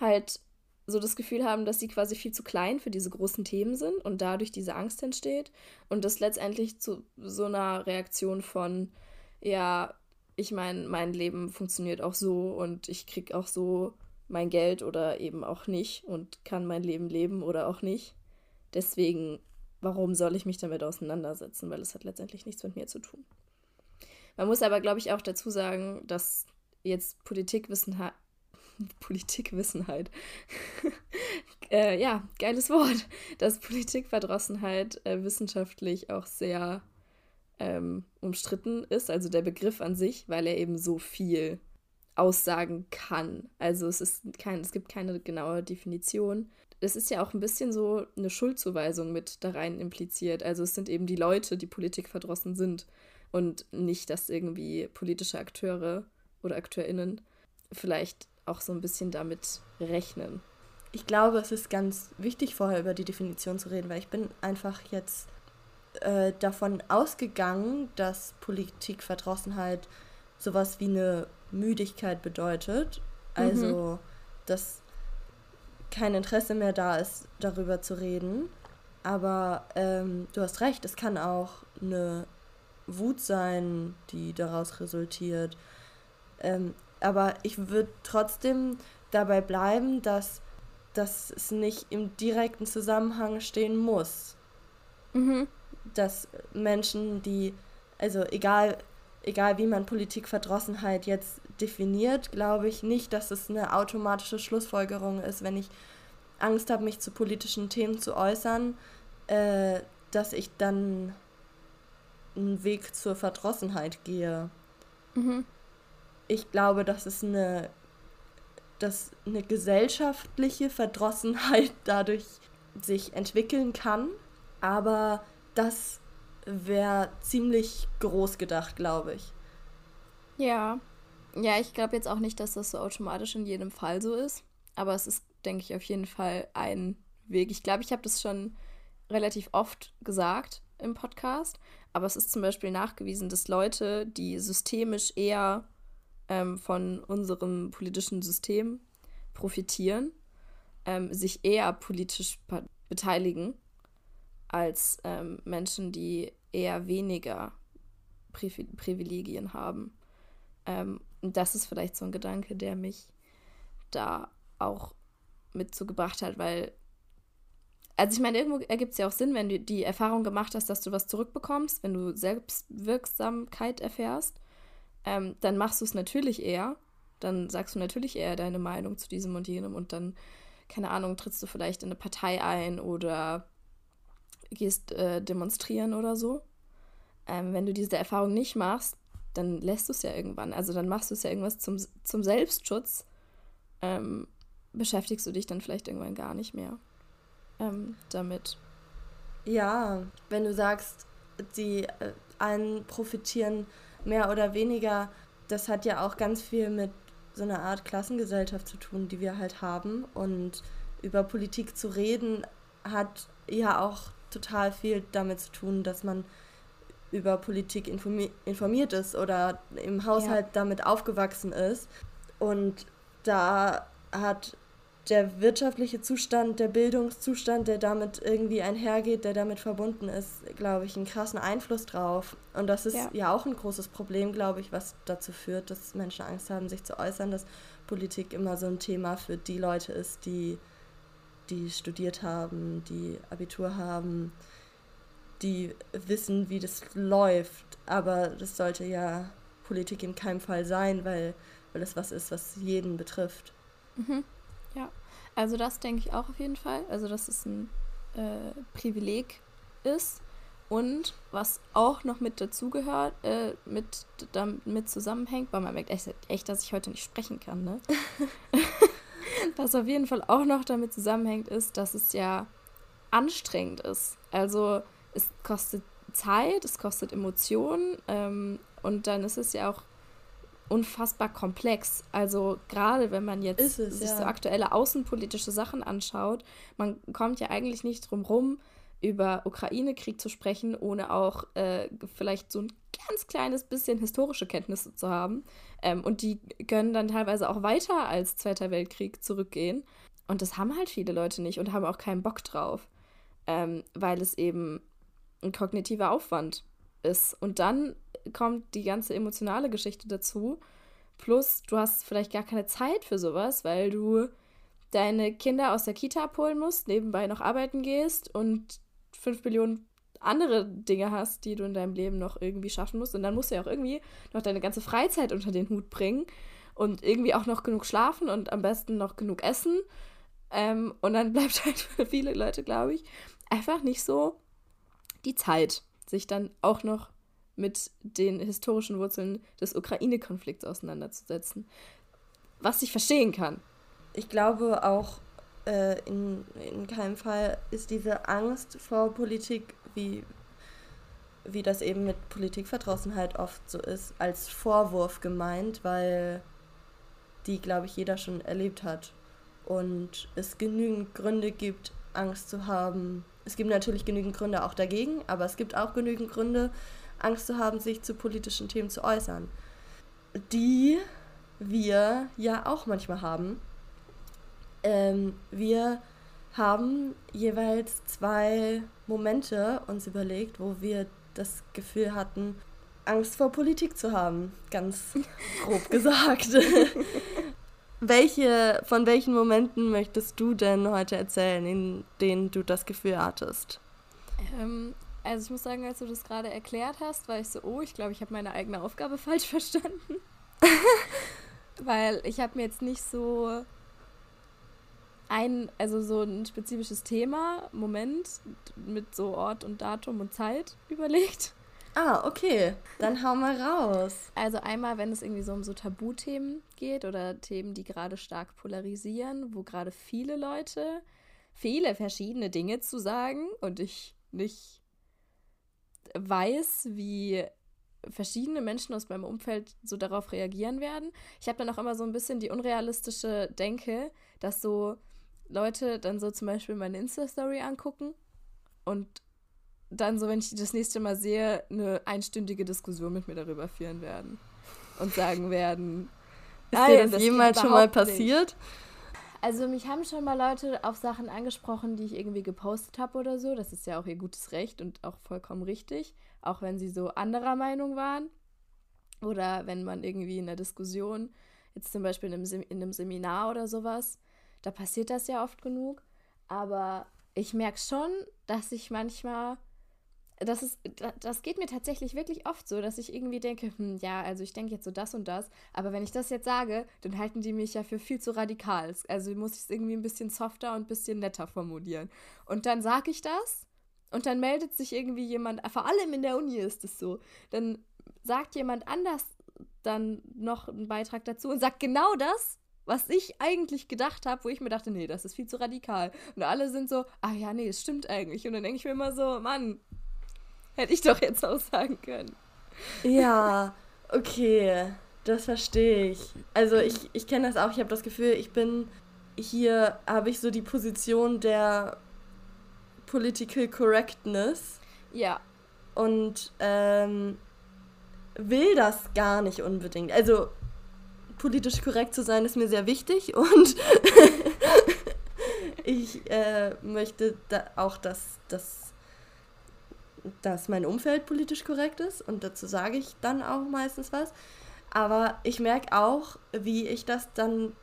halt so das Gefühl haben, dass sie quasi viel zu klein für diese großen Themen sind und dadurch diese Angst entsteht und das letztendlich zu so einer Reaktion von, ja, ich meine, mein Leben funktioniert auch so und ich krieg auch so mein Geld oder eben auch nicht und kann mein Leben leben oder auch nicht. Deswegen, warum soll ich mich damit auseinandersetzen? Weil es hat letztendlich nichts mit mir zu tun. Man muss aber, glaube ich, auch dazu sagen, dass jetzt Politikwissen Politikwissenheit. äh, ja, geiles Wort. Dass Politikverdrossenheit äh, wissenschaftlich auch sehr ähm, umstritten ist, also der Begriff an sich, weil er eben so viel aussagen kann. Also es ist kein, es gibt keine genaue Definition. Es ist ja auch ein bisschen so eine Schuldzuweisung mit da rein impliziert. Also es sind eben die Leute, die politikverdrossen sind und nicht, dass irgendwie politische Akteure oder AkteurInnen vielleicht auch so ein bisschen damit rechnen. Ich glaube, es ist ganz wichtig, vorher über die Definition zu reden, weil ich bin einfach jetzt äh, davon ausgegangen, dass Politikverdrossenheit sowas wie eine Müdigkeit bedeutet. Also, mhm. dass kein Interesse mehr da ist, darüber zu reden. Aber ähm, du hast recht, es kann auch eine Wut sein, die daraus resultiert. Ähm, aber ich würde trotzdem dabei bleiben, dass, dass es nicht im direkten Zusammenhang stehen muss. Mhm. Dass Menschen, die, also egal, egal wie man Politikverdrossenheit jetzt definiert, glaube ich nicht, dass es eine automatische Schlussfolgerung ist, wenn ich Angst habe, mich zu politischen Themen zu äußern, äh, dass ich dann einen Weg zur Verdrossenheit gehe. Mhm ich glaube, dass es eine, dass eine gesellschaftliche Verdrossenheit dadurch sich entwickeln kann. Aber das wäre ziemlich groß gedacht, glaube ich. Ja. Ja, ich glaube jetzt auch nicht, dass das so automatisch in jedem Fall so ist. Aber es ist, denke ich, auf jeden Fall ein Weg. Ich glaube, ich habe das schon relativ oft gesagt im Podcast. Aber es ist zum Beispiel nachgewiesen, dass Leute, die systemisch eher ähm, von unserem politischen System profitieren, ähm, sich eher politisch beteiligen als ähm, Menschen, die eher weniger Pri Privilegien haben. Ähm, und das ist vielleicht so ein Gedanke, der mich da auch mitzugebracht hat, weil also ich meine, irgendwo ergibt es ja auch Sinn, wenn du die Erfahrung gemacht hast, dass du was zurückbekommst, wenn du Selbstwirksamkeit erfährst ähm, dann machst du es natürlich eher. Dann sagst du natürlich eher deine Meinung zu diesem und jenem und dann, keine Ahnung, trittst du vielleicht in eine Partei ein oder gehst äh, demonstrieren oder so. Ähm, wenn du diese Erfahrung nicht machst, dann lässt du es ja irgendwann. Also dann machst du es ja irgendwas zum, zum Selbstschutz. Ähm, beschäftigst du dich dann vielleicht irgendwann gar nicht mehr ähm, damit. Ja, wenn du sagst, die äh, einen profitieren mehr oder weniger, das hat ja auch ganz viel mit so einer Art Klassengesellschaft zu tun, die wir halt haben. Und über Politik zu reden hat ja auch total viel damit zu tun, dass man über Politik informi informiert ist oder im Haushalt ja. damit aufgewachsen ist. Und da hat der wirtschaftliche Zustand, der Bildungszustand, der damit irgendwie einhergeht, der damit verbunden ist, glaube ich, einen krassen Einfluss drauf. Und das ist ja. ja, auch ein großes Problem, glaube ich, was dazu führt, dass Menschen Angst haben, sich zu äußern, dass Politik immer so ein Thema für die Leute ist, die, die studiert haben, die Abitur haben, die wissen, wie das läuft. Aber das sollte ja Politik in keinem Fall sein, weil, weil es was ist, was jeden betrifft. Mhm. Ja, also das denke ich auch auf jeden Fall. Also, dass es ein äh, Privileg ist. Und was auch noch mit dazugehört, äh, mit, damit zusammenhängt, weil man merkt echt, echt, dass ich heute nicht sprechen kann, ne? was auf jeden Fall auch noch damit zusammenhängt, ist, dass es ja anstrengend ist. Also es kostet Zeit, es kostet Emotionen ähm, und dann ist es ja auch unfassbar komplex. Also gerade wenn man jetzt es, sich ja. so aktuelle außenpolitische Sachen anschaut, man kommt ja eigentlich nicht drum rum, über Ukraine-Krieg zu sprechen, ohne auch äh, vielleicht so ein ganz kleines bisschen historische Kenntnisse zu haben. Ähm, und die können dann teilweise auch weiter als Zweiter Weltkrieg zurückgehen. Und das haben halt viele Leute nicht und haben auch keinen Bock drauf, ähm, weil es eben ein kognitiver Aufwand ist. Und dann kommt die ganze emotionale Geschichte dazu. Plus, du hast vielleicht gar keine Zeit für sowas, weil du deine Kinder aus der Kita abholen musst, nebenbei noch arbeiten gehst und fünf Millionen andere Dinge hast, die du in deinem Leben noch irgendwie schaffen musst. Und dann musst du ja auch irgendwie noch deine ganze Freizeit unter den Hut bringen und irgendwie auch noch genug schlafen und am besten noch genug essen. Ähm, und dann bleibt halt für viele Leute, glaube ich, einfach nicht so die Zeit, sich dann auch noch mit den historischen Wurzeln des Ukraine-Konflikts auseinanderzusetzen. Was ich verstehen kann. Ich glaube auch, äh, in, in keinem Fall ist diese Angst vor Politik, wie, wie das eben mit Politikverdrossenheit oft so ist, als Vorwurf gemeint, weil die, glaube ich, jeder schon erlebt hat. Und es genügend Gründe gibt, Angst zu haben. Es gibt natürlich genügend Gründe auch dagegen, aber es gibt auch genügend Gründe, Angst zu haben, sich zu politischen Themen zu äußern. Die wir ja auch manchmal haben. Ähm, wir haben jeweils zwei Momente uns überlegt, wo wir das Gefühl hatten, Angst vor Politik zu haben, ganz grob gesagt. Welche, von welchen Momenten möchtest du denn heute erzählen, in denen du das Gefühl hattest? Ähm, also ich muss sagen, als du das gerade erklärt hast, war ich so, oh, ich glaube, ich habe meine eigene Aufgabe falsch verstanden. Weil ich habe mir jetzt nicht so ein, also so ein spezifisches Thema, Moment, mit so Ort und Datum und Zeit überlegt. Ah, okay. Dann hau mal raus. Also einmal, wenn es irgendwie so um so Tabuthemen geht oder Themen, die gerade stark polarisieren, wo gerade viele Leute viele verschiedene Dinge zu sagen und ich nicht weiß, wie verschiedene Menschen aus meinem Umfeld so darauf reagieren werden. Ich habe dann auch immer so ein bisschen die unrealistische Denke, dass so Leute dann so zum Beispiel meine Insta-Story angucken und dann so, wenn ich das nächste Mal sehe, eine einstündige Diskussion mit mir darüber führen werden und sagen werden. Ist dir das, das jemals schon mal passiert? Nicht. Also mich haben schon mal Leute auf Sachen angesprochen, die ich irgendwie gepostet habe oder so. Das ist ja auch ihr gutes Recht und auch vollkommen richtig, auch wenn sie so anderer Meinung waren. Oder wenn man irgendwie in der Diskussion, jetzt zum Beispiel in einem, Sem in einem Seminar oder sowas, da passiert das ja oft genug. Aber ich merke schon, dass ich manchmal das ist, das geht mir tatsächlich wirklich oft so, dass ich irgendwie denke, hm, ja, also ich denke jetzt so das und das, aber wenn ich das jetzt sage, dann halten die mich ja für viel zu radikal. Also muss ich es irgendwie ein bisschen softer und ein bisschen netter formulieren. Und dann sage ich das und dann meldet sich irgendwie jemand, vor allem in der Uni ist es so, dann sagt jemand anders dann noch einen Beitrag dazu und sagt genau das, was ich eigentlich gedacht habe, wo ich mir dachte, nee, das ist viel zu radikal. Und alle sind so, ah ja, nee, es stimmt eigentlich. Und dann denke ich mir immer so, Mann, Hätte ich doch jetzt auch sagen können. Ja, okay. Das verstehe ich. Also ich, ich kenne das auch. Ich habe das Gefühl, ich bin hier, habe ich so die Position der Political Correctness. Ja. Und ähm, will das gar nicht unbedingt. Also politisch korrekt zu sein ist mir sehr wichtig und ich äh, möchte da auch, dass das dass mein Umfeld politisch korrekt ist und dazu sage ich dann auch meistens was. Aber ich merke auch, wie ich das dann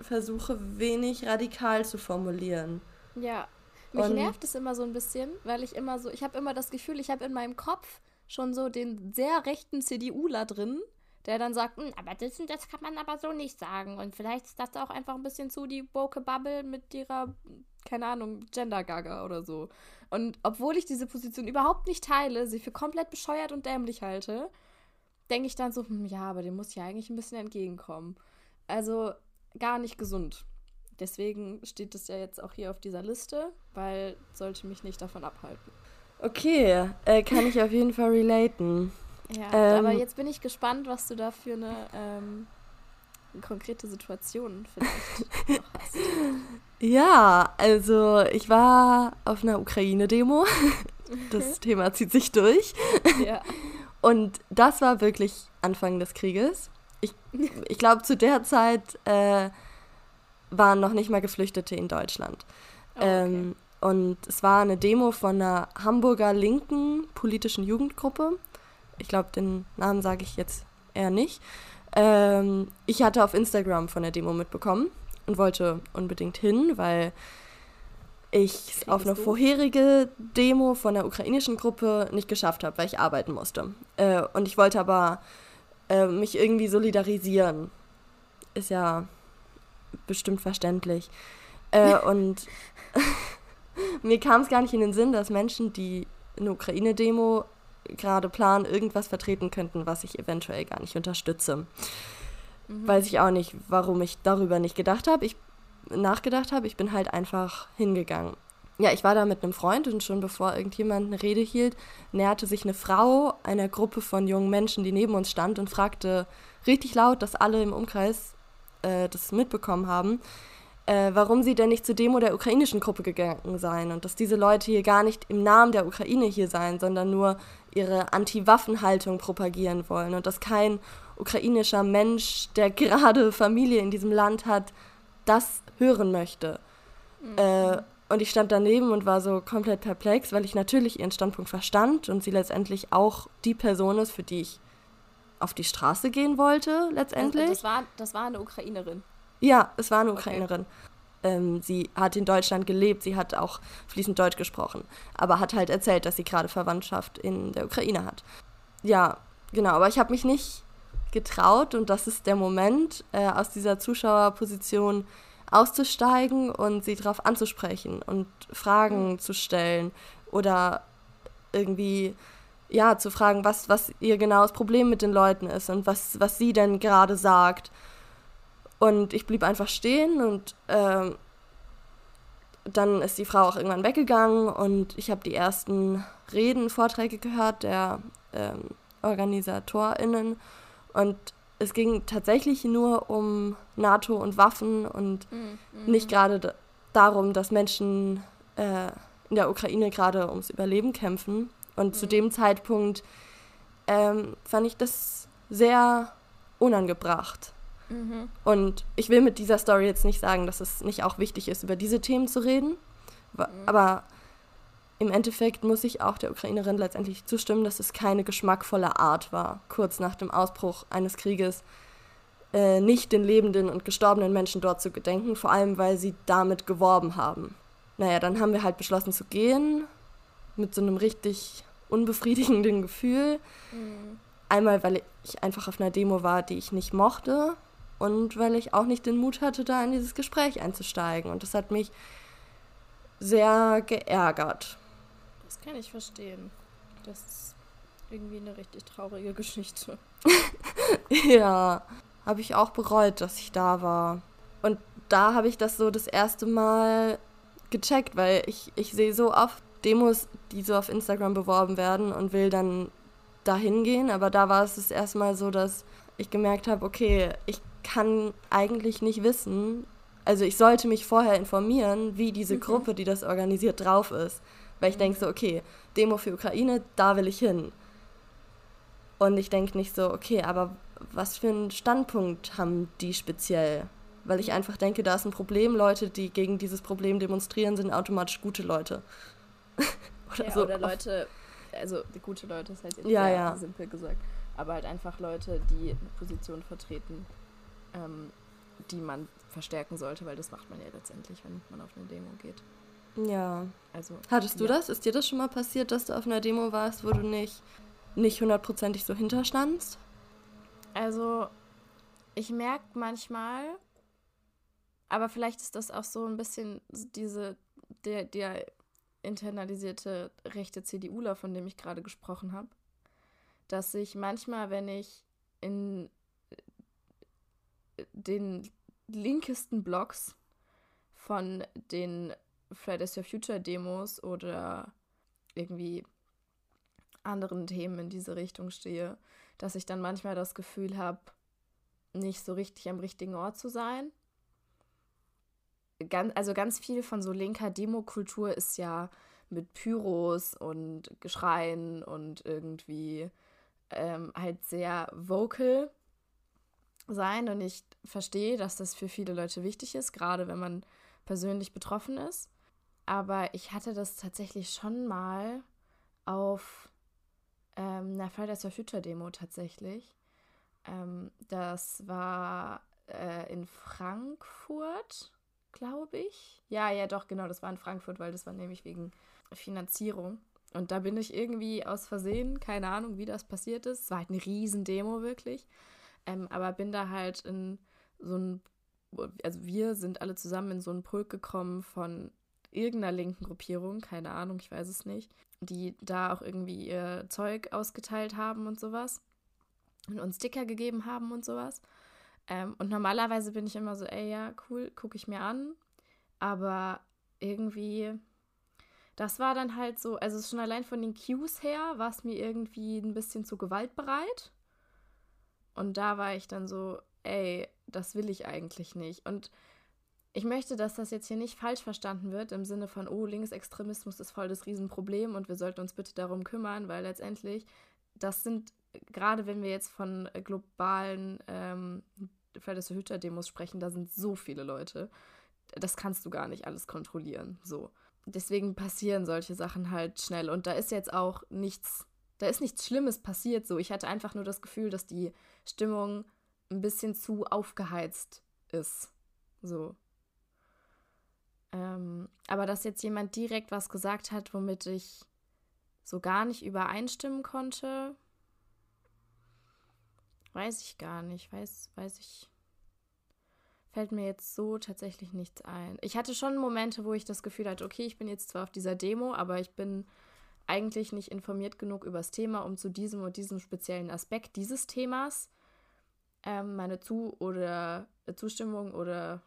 versuche, wenig radikal zu formulieren. Ja, mich und nervt es immer so ein bisschen, weil ich immer so, ich habe immer das Gefühl, ich habe in meinem Kopf schon so den sehr rechten CDUler drin, der dann sagt, hm, aber das, das kann man aber so nicht sagen. Und vielleicht ist das auch einfach ein bisschen zu die woke Bubble mit ihrer, keine Ahnung, Gender-Gaga oder so. Und obwohl ich diese Position überhaupt nicht teile, sie für komplett bescheuert und dämlich halte, denke ich dann so, hm, ja, aber dem muss ja eigentlich ein bisschen entgegenkommen. Also gar nicht gesund. Deswegen steht es ja jetzt auch hier auf dieser Liste, weil sollte mich nicht davon abhalten. Okay, äh, kann ich auf jeden Fall relaten. Ja, ähm, aber jetzt bin ich gespannt, was du da für eine ähm, konkrete Situation vielleicht noch hast. Ja, also ich war auf einer Ukraine-Demo. Das Thema zieht sich durch. Ja. Und das war wirklich Anfang des Krieges. Ich, ich glaube, zu der Zeit äh, waren noch nicht mal Geflüchtete in Deutschland. Oh, okay. ähm, und es war eine Demo von einer Hamburger linken politischen Jugendgruppe. Ich glaube, den Namen sage ich jetzt eher nicht. Ähm, ich hatte auf Instagram von der Demo mitbekommen und wollte unbedingt hin, weil ich auf eine vorherige Demo von der ukrainischen Gruppe nicht geschafft habe, weil ich arbeiten musste. Äh, und ich wollte aber äh, mich irgendwie solidarisieren. Ist ja bestimmt verständlich. Äh, und mir kam es gar nicht in den Sinn, dass Menschen, die eine Ukraine-Demo gerade planen, irgendwas vertreten könnten, was ich eventuell gar nicht unterstütze. Mhm. Weiß ich auch nicht, warum ich darüber nicht gedacht habe. Ich nachgedacht habe, ich bin halt einfach hingegangen. Ja, ich war da mit einem Freund und schon bevor irgendjemand eine Rede hielt, näherte sich eine Frau einer Gruppe von jungen Menschen, die neben uns stand und fragte richtig laut, dass alle im Umkreis äh, das mitbekommen haben, äh, warum sie denn nicht zur Demo der ukrainischen Gruppe gegangen seien und dass diese Leute hier gar nicht im Namen der Ukraine hier seien, sondern nur ihre Anti-Waffen-Haltung propagieren wollen und dass kein ukrainischer Mensch, der gerade Familie in diesem Land hat, das hören möchte. Mhm. Äh, und ich stand daneben und war so komplett perplex, weil ich natürlich ihren Standpunkt verstand und sie letztendlich auch die Person ist, für die ich auf die Straße gehen wollte, letztendlich. Also das, war, das war eine Ukrainerin. Ja, es war eine Ukrainerin. Ähm, sie hat in Deutschland gelebt, sie hat auch fließend Deutsch gesprochen, aber hat halt erzählt, dass sie gerade Verwandtschaft in der Ukraine hat. Ja, genau, aber ich habe mich nicht getraut und das ist der Moment, äh, aus dieser Zuschauerposition auszusteigen und sie darauf anzusprechen und Fragen mhm. zu stellen oder irgendwie ja, zu fragen, was, was ihr genau das Problem mit den Leuten ist und was, was sie denn gerade sagt. Und ich blieb einfach stehen und ähm, dann ist die Frau auch irgendwann weggegangen und ich habe die ersten Reden, Vorträge gehört der ähm, OrganisatorInnen und es ging tatsächlich nur um NATO und Waffen und mhm. nicht gerade darum, dass Menschen äh, in der Ukraine gerade ums Überleben kämpfen. Und mhm. zu dem Zeitpunkt ähm, fand ich das sehr unangebracht. Mhm. Und ich will mit dieser Story jetzt nicht sagen, dass es nicht auch wichtig ist, über diese Themen zu reden. Mhm. Aber im Endeffekt muss ich auch der Ukrainerin letztendlich zustimmen, dass es keine geschmackvolle Art war, kurz nach dem Ausbruch eines Krieges äh, nicht den lebenden und gestorbenen Menschen dort zu gedenken, vor allem weil sie damit geworben haben. Naja, dann haben wir halt beschlossen zu gehen, mit so einem richtig unbefriedigenden Gefühl. Mhm. Einmal, weil ich einfach auf einer Demo war, die ich nicht mochte und weil ich auch nicht den Mut hatte, da in dieses Gespräch einzusteigen. Und das hat mich sehr geärgert. Das kann ich verstehen. Das ist irgendwie eine richtig traurige Geschichte. ja, habe ich auch bereut, dass ich da war. Und da habe ich das so das erste Mal gecheckt, weil ich, ich sehe so oft Demos, die so auf Instagram beworben werden und will dann dahin gehen. Aber da war es das erste Mal so, dass ich gemerkt habe, okay, ich kann eigentlich nicht wissen, also ich sollte mich vorher informieren, wie diese mhm. Gruppe, die das organisiert, drauf ist. Weil ich denke so, okay, Demo für Ukraine, da will ich hin. Und ich denke nicht so, okay, aber was für einen Standpunkt haben die speziell? Weil ich einfach denke, da ist ein Problem. Leute, die gegen dieses Problem demonstrieren, sind automatisch gute Leute. oder ja, so. Oder Leute, also gute Leute, das heißt jetzt ja, ja. simpel gesagt. Aber halt einfach Leute, die eine Position vertreten, ähm, die man verstärken sollte, weil das macht man ja letztendlich, wenn man auf eine Demo geht. Ja. Also, Hattest du ja. das? Ist dir das schon mal passiert, dass du auf einer Demo warst, wo du nicht, nicht hundertprozentig so hinterstandst? Also, ich merke manchmal, aber vielleicht ist das auch so ein bisschen diese, der, der internalisierte rechte CDUler, von dem ich gerade gesprochen habe, dass ich manchmal, wenn ich in den linkesten Blogs von den Fridays for Future Demos oder irgendwie anderen Themen in diese Richtung stehe, dass ich dann manchmal das Gefühl habe, nicht so richtig am richtigen Ort zu sein. Ganz, also ganz viel von so linker Demokultur ist ja mit Pyros und Geschreien und irgendwie ähm, halt sehr vocal sein. Und ich verstehe, dass das für viele Leute wichtig ist, gerade wenn man persönlich betroffen ist. Aber ich hatte das tatsächlich schon mal auf ähm, einer Fridays for Future Demo tatsächlich. Ähm, das war äh, in Frankfurt, glaube ich. Ja, ja, doch, genau, das war in Frankfurt, weil das war nämlich wegen Finanzierung. Und da bin ich irgendwie aus Versehen, keine Ahnung, wie das passiert ist. Es war halt eine Riesendemo wirklich. Ähm, aber bin da halt in so ein, also wir sind alle zusammen in so einen Pulk gekommen von irgendeiner linken Gruppierung, keine Ahnung, ich weiß es nicht, die da auch irgendwie ihr Zeug ausgeteilt haben und sowas und uns Sticker gegeben haben und sowas. Ähm, und normalerweise bin ich immer so, ey, ja, cool, gucke ich mir an. Aber irgendwie, das war dann halt so, also schon allein von den Cues her war es mir irgendwie ein bisschen zu gewaltbereit. Und da war ich dann so, ey, das will ich eigentlich nicht. Und ich möchte, dass das jetzt hier nicht falsch verstanden wird, im Sinne von, oh, Linksextremismus ist voll das Riesenproblem und wir sollten uns bitte darum kümmern, weil letztendlich, das sind, gerade wenn wir jetzt von globalen ähm, Fridays Future Demos sprechen, da sind so viele Leute. Das kannst du gar nicht alles kontrollieren. So. Deswegen passieren solche Sachen halt schnell. Und da ist jetzt auch nichts, da ist nichts Schlimmes passiert. So, ich hatte einfach nur das Gefühl, dass die Stimmung ein bisschen zu aufgeheizt ist. So. Ähm, aber dass jetzt jemand direkt was gesagt hat, womit ich so gar nicht übereinstimmen konnte, weiß ich gar nicht. Weiß, weiß ich. Fällt mir jetzt so tatsächlich nichts ein. Ich hatte schon Momente, wo ich das Gefühl hatte, okay, ich bin jetzt zwar auf dieser Demo, aber ich bin eigentlich nicht informiert genug über das Thema, um zu diesem und diesem speziellen Aspekt dieses Themas ähm, meine Zu- oder äh, Zustimmung oder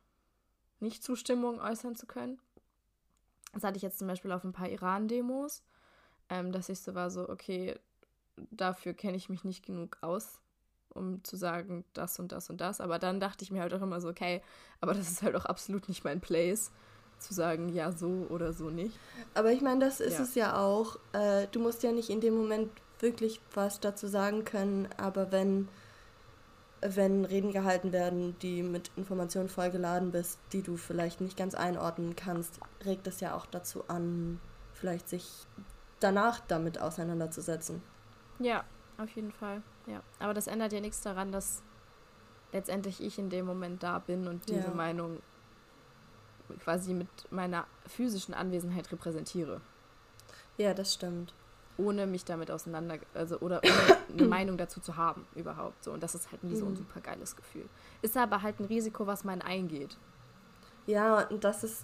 Nicht-Zustimmung äußern zu können. Das hatte ich jetzt zum Beispiel auf ein paar Iran-Demos, ähm, dass ich so war, so, okay, dafür kenne ich mich nicht genug aus, um zu sagen, das und das und das. Aber dann dachte ich mir halt auch immer so, okay, aber das ist halt auch absolut nicht mein Place, zu sagen, ja, so oder so nicht. Aber ich meine, das ist ja. es ja auch. Äh, du musst ja nicht in dem Moment wirklich was dazu sagen können, aber wenn wenn Reden gehalten werden, die mit Informationen vollgeladen bist, die du vielleicht nicht ganz einordnen kannst, regt es ja auch dazu an, vielleicht sich danach damit auseinanderzusetzen. Ja, auf jeden Fall. Ja, aber das ändert ja nichts daran, dass letztendlich ich in dem Moment da bin und diese ja. Meinung quasi mit meiner physischen Anwesenheit repräsentiere. Ja, das stimmt ohne mich damit auseinander, also oder ohne eine Meinung dazu zu haben überhaupt. So. Und das ist halt nie so ein mhm. super geiles Gefühl. Ist aber halt ein Risiko, was man eingeht. Ja, und das ist,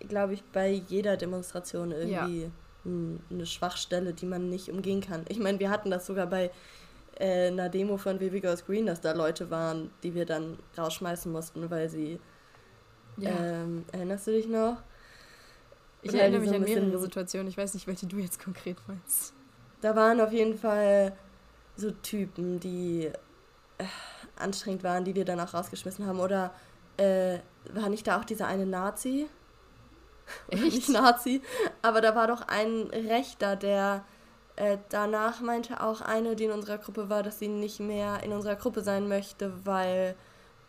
glaube ich, bei jeder Demonstration irgendwie ja. eine Schwachstelle, die man nicht umgehen kann. Ich meine, wir hatten das sogar bei äh, einer Demo von Vivi Goes Green, dass da Leute waren, die wir dann rausschmeißen mussten, weil sie. Ja. Ähm, erinnerst du dich noch? Ich Oder erinnere mich so an mehrere Situationen. Ich weiß nicht, welche du jetzt konkret meinst. Da waren auf jeden Fall so Typen, die äh, anstrengend waren, die wir dann auch rausgeschmissen haben. Oder äh, war nicht da auch dieser eine Nazi? Echt? nicht Nazi, aber da war doch ein Rechter, der äh, danach meinte auch eine, die in unserer Gruppe war, dass sie nicht mehr in unserer Gruppe sein möchte, weil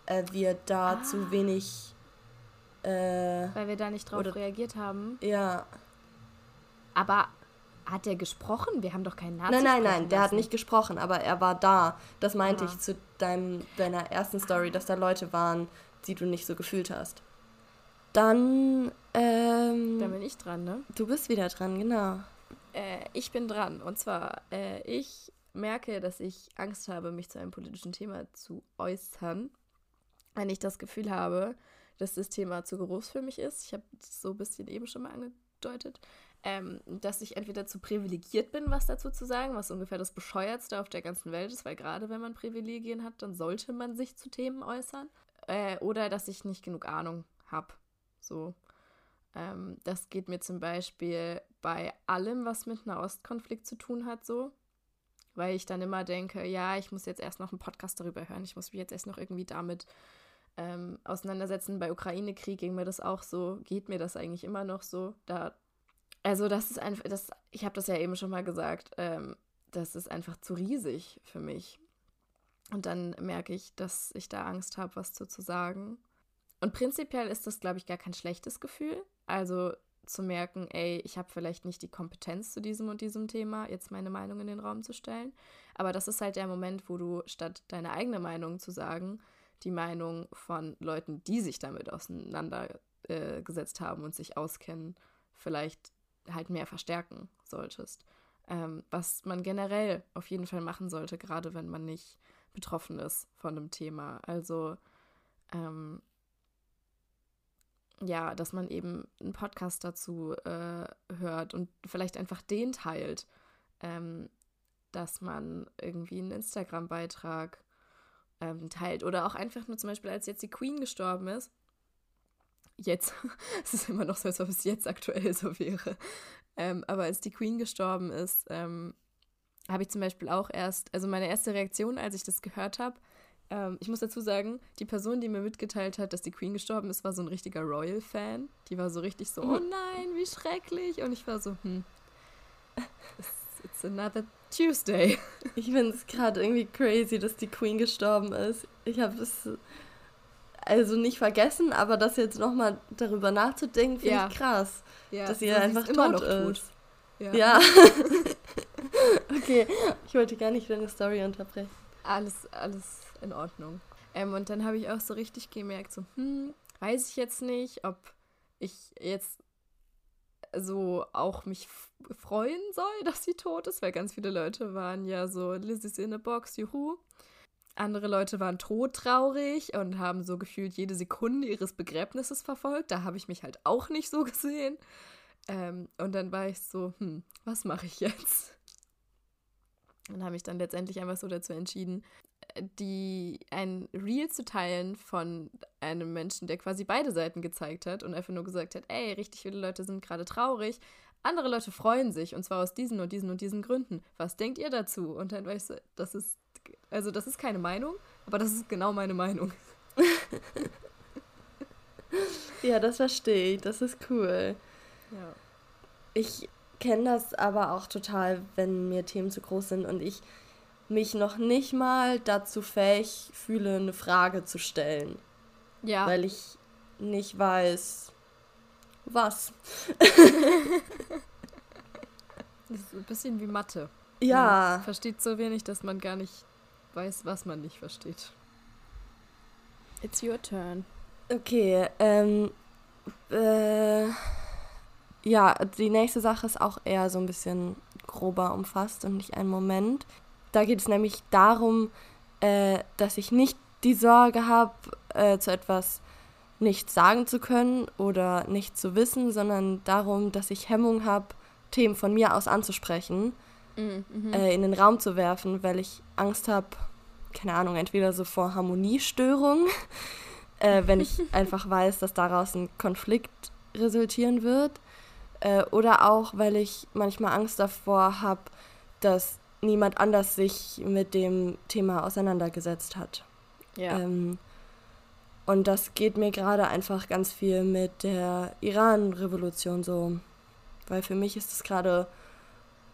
äh, wir da ah. zu wenig äh, Weil wir da nicht drauf oder, reagiert haben. Ja. Aber hat der gesprochen? Wir haben doch keinen Nazi. Nein, nein, nein, der lassen. hat nicht gesprochen, aber er war da. Das meinte ah. ich zu deinem, deiner ersten Story, dass da Leute waren, die du nicht so gefühlt hast. Dann. Ähm, da bin ich dran, ne? Du bist wieder dran, genau. Äh, ich bin dran. Und zwar, äh, ich merke, dass ich Angst habe, mich zu einem politischen Thema zu äußern, wenn ich das Gefühl habe, dass das Thema zu groß für mich ist. Ich habe so ein bisschen eben schon mal angedeutet, ähm, dass ich entweder zu privilegiert bin, was dazu zu sagen, was ungefähr das Bescheuertste auf der ganzen Welt ist, weil gerade wenn man Privilegien hat, dann sollte man sich zu Themen äußern. Äh, oder dass ich nicht genug Ahnung habe. So. Ähm, das geht mir zum Beispiel bei allem, was mit einem Ostkonflikt zu tun hat, so. Weil ich dann immer denke, ja, ich muss jetzt erst noch einen Podcast darüber hören, ich muss mich jetzt erst noch irgendwie damit ähm, auseinandersetzen. Bei Ukraine-Krieg ging mir das auch so, geht mir das eigentlich immer noch so. Da, also das ist einfach, das, ich habe das ja eben schon mal gesagt, ähm, das ist einfach zu riesig für mich. Und dann merke ich, dass ich da Angst habe, was zu, zu sagen. Und prinzipiell ist das, glaube ich, gar kein schlechtes Gefühl. Also zu merken, ey, ich habe vielleicht nicht die Kompetenz zu diesem und diesem Thema, jetzt meine Meinung in den Raum zu stellen. Aber das ist halt der Moment, wo du statt deine eigene Meinung zu sagen, die Meinung von Leuten, die sich damit auseinandergesetzt äh, haben und sich auskennen, vielleicht halt mehr verstärken solltest. Ähm, was man generell auf jeden Fall machen sollte, gerade wenn man nicht betroffen ist von einem Thema. Also ähm, ja, dass man eben einen Podcast dazu äh, hört und vielleicht einfach den teilt, ähm, dass man irgendwie einen Instagram-Beitrag ähm, teilt oder auch einfach nur zum Beispiel, als jetzt die Queen gestorben ist. Jetzt, es ist immer noch so, als ob es jetzt aktuell so wäre. Ähm, aber als die Queen gestorben ist, ähm, habe ich zum Beispiel auch erst, also meine erste Reaktion, als ich das gehört habe, ähm, ich muss dazu sagen, die Person, die mir mitgeteilt hat, dass die Queen gestorben ist, war so ein richtiger Royal-Fan. Die war so richtig so, oh nein, wie schrecklich. Und ich war so, hm, it's another Tuesday. Ich finde es gerade irgendwie crazy, dass die Queen gestorben ist. Ich habe es also nicht vergessen, aber das jetzt nochmal darüber nachzudenken, finde ja. ich krass. Ja, dass sie ja einfach tot, noch ist. Tot. Ja. ja. okay, ich wollte gar nicht deine Story unterbrechen. Alles, alles in Ordnung. Ähm, und dann habe ich auch so richtig gemerkt, so, hm, weiß ich jetzt nicht, ob ich jetzt so auch mich freuen soll, dass sie tot ist, weil ganz viele Leute waren ja so, Lizzie's in a box, juhu. Andere Leute waren todtraurig und haben so gefühlt jede Sekunde ihres Begräbnisses verfolgt. Da habe ich mich halt auch nicht so gesehen. Ähm, und dann war ich so, hm, was mache ich jetzt? Und habe ich dann letztendlich einfach so dazu entschieden, die ein Reel zu teilen von einem Menschen, der quasi beide Seiten gezeigt hat und einfach nur gesagt hat, ey, richtig viele Leute sind gerade traurig, andere Leute freuen sich und zwar aus diesen und diesen und diesen Gründen. Was denkt ihr dazu? Und dann weißt du, das ist, also das ist keine Meinung, aber das ist genau meine Meinung. ja, das verstehe ich, das ist cool. Ja. Ich kenne das aber auch total, wenn mir Themen zu groß sind und ich mich noch nicht mal dazu fähig fühle, eine Frage zu stellen. Ja. Weil ich nicht weiß, was. das ist ein bisschen wie Mathe. Ja. Man versteht so wenig, dass man gar nicht weiß, was man nicht versteht. It's your turn. Okay, ähm, äh, ja, die nächste Sache ist auch eher so ein bisschen grober umfasst und nicht ein Moment. Da geht es nämlich darum, äh, dass ich nicht die Sorge habe, äh, zu etwas nicht sagen zu können oder nicht zu wissen, sondern darum, dass ich Hemmung habe, Themen von mir aus anzusprechen, mhm. mhm. äh, in den Raum zu werfen, weil ich Angst habe, keine Ahnung, entweder so vor Harmoniestörung, äh, wenn ich einfach weiß, dass daraus ein Konflikt resultieren wird, äh, oder auch, weil ich manchmal Angst davor habe, dass niemand anders sich mit dem Thema auseinandergesetzt hat. Ja. Ähm, und das geht mir gerade einfach ganz viel mit der Iran-Revolution so. Weil für mich ist es gerade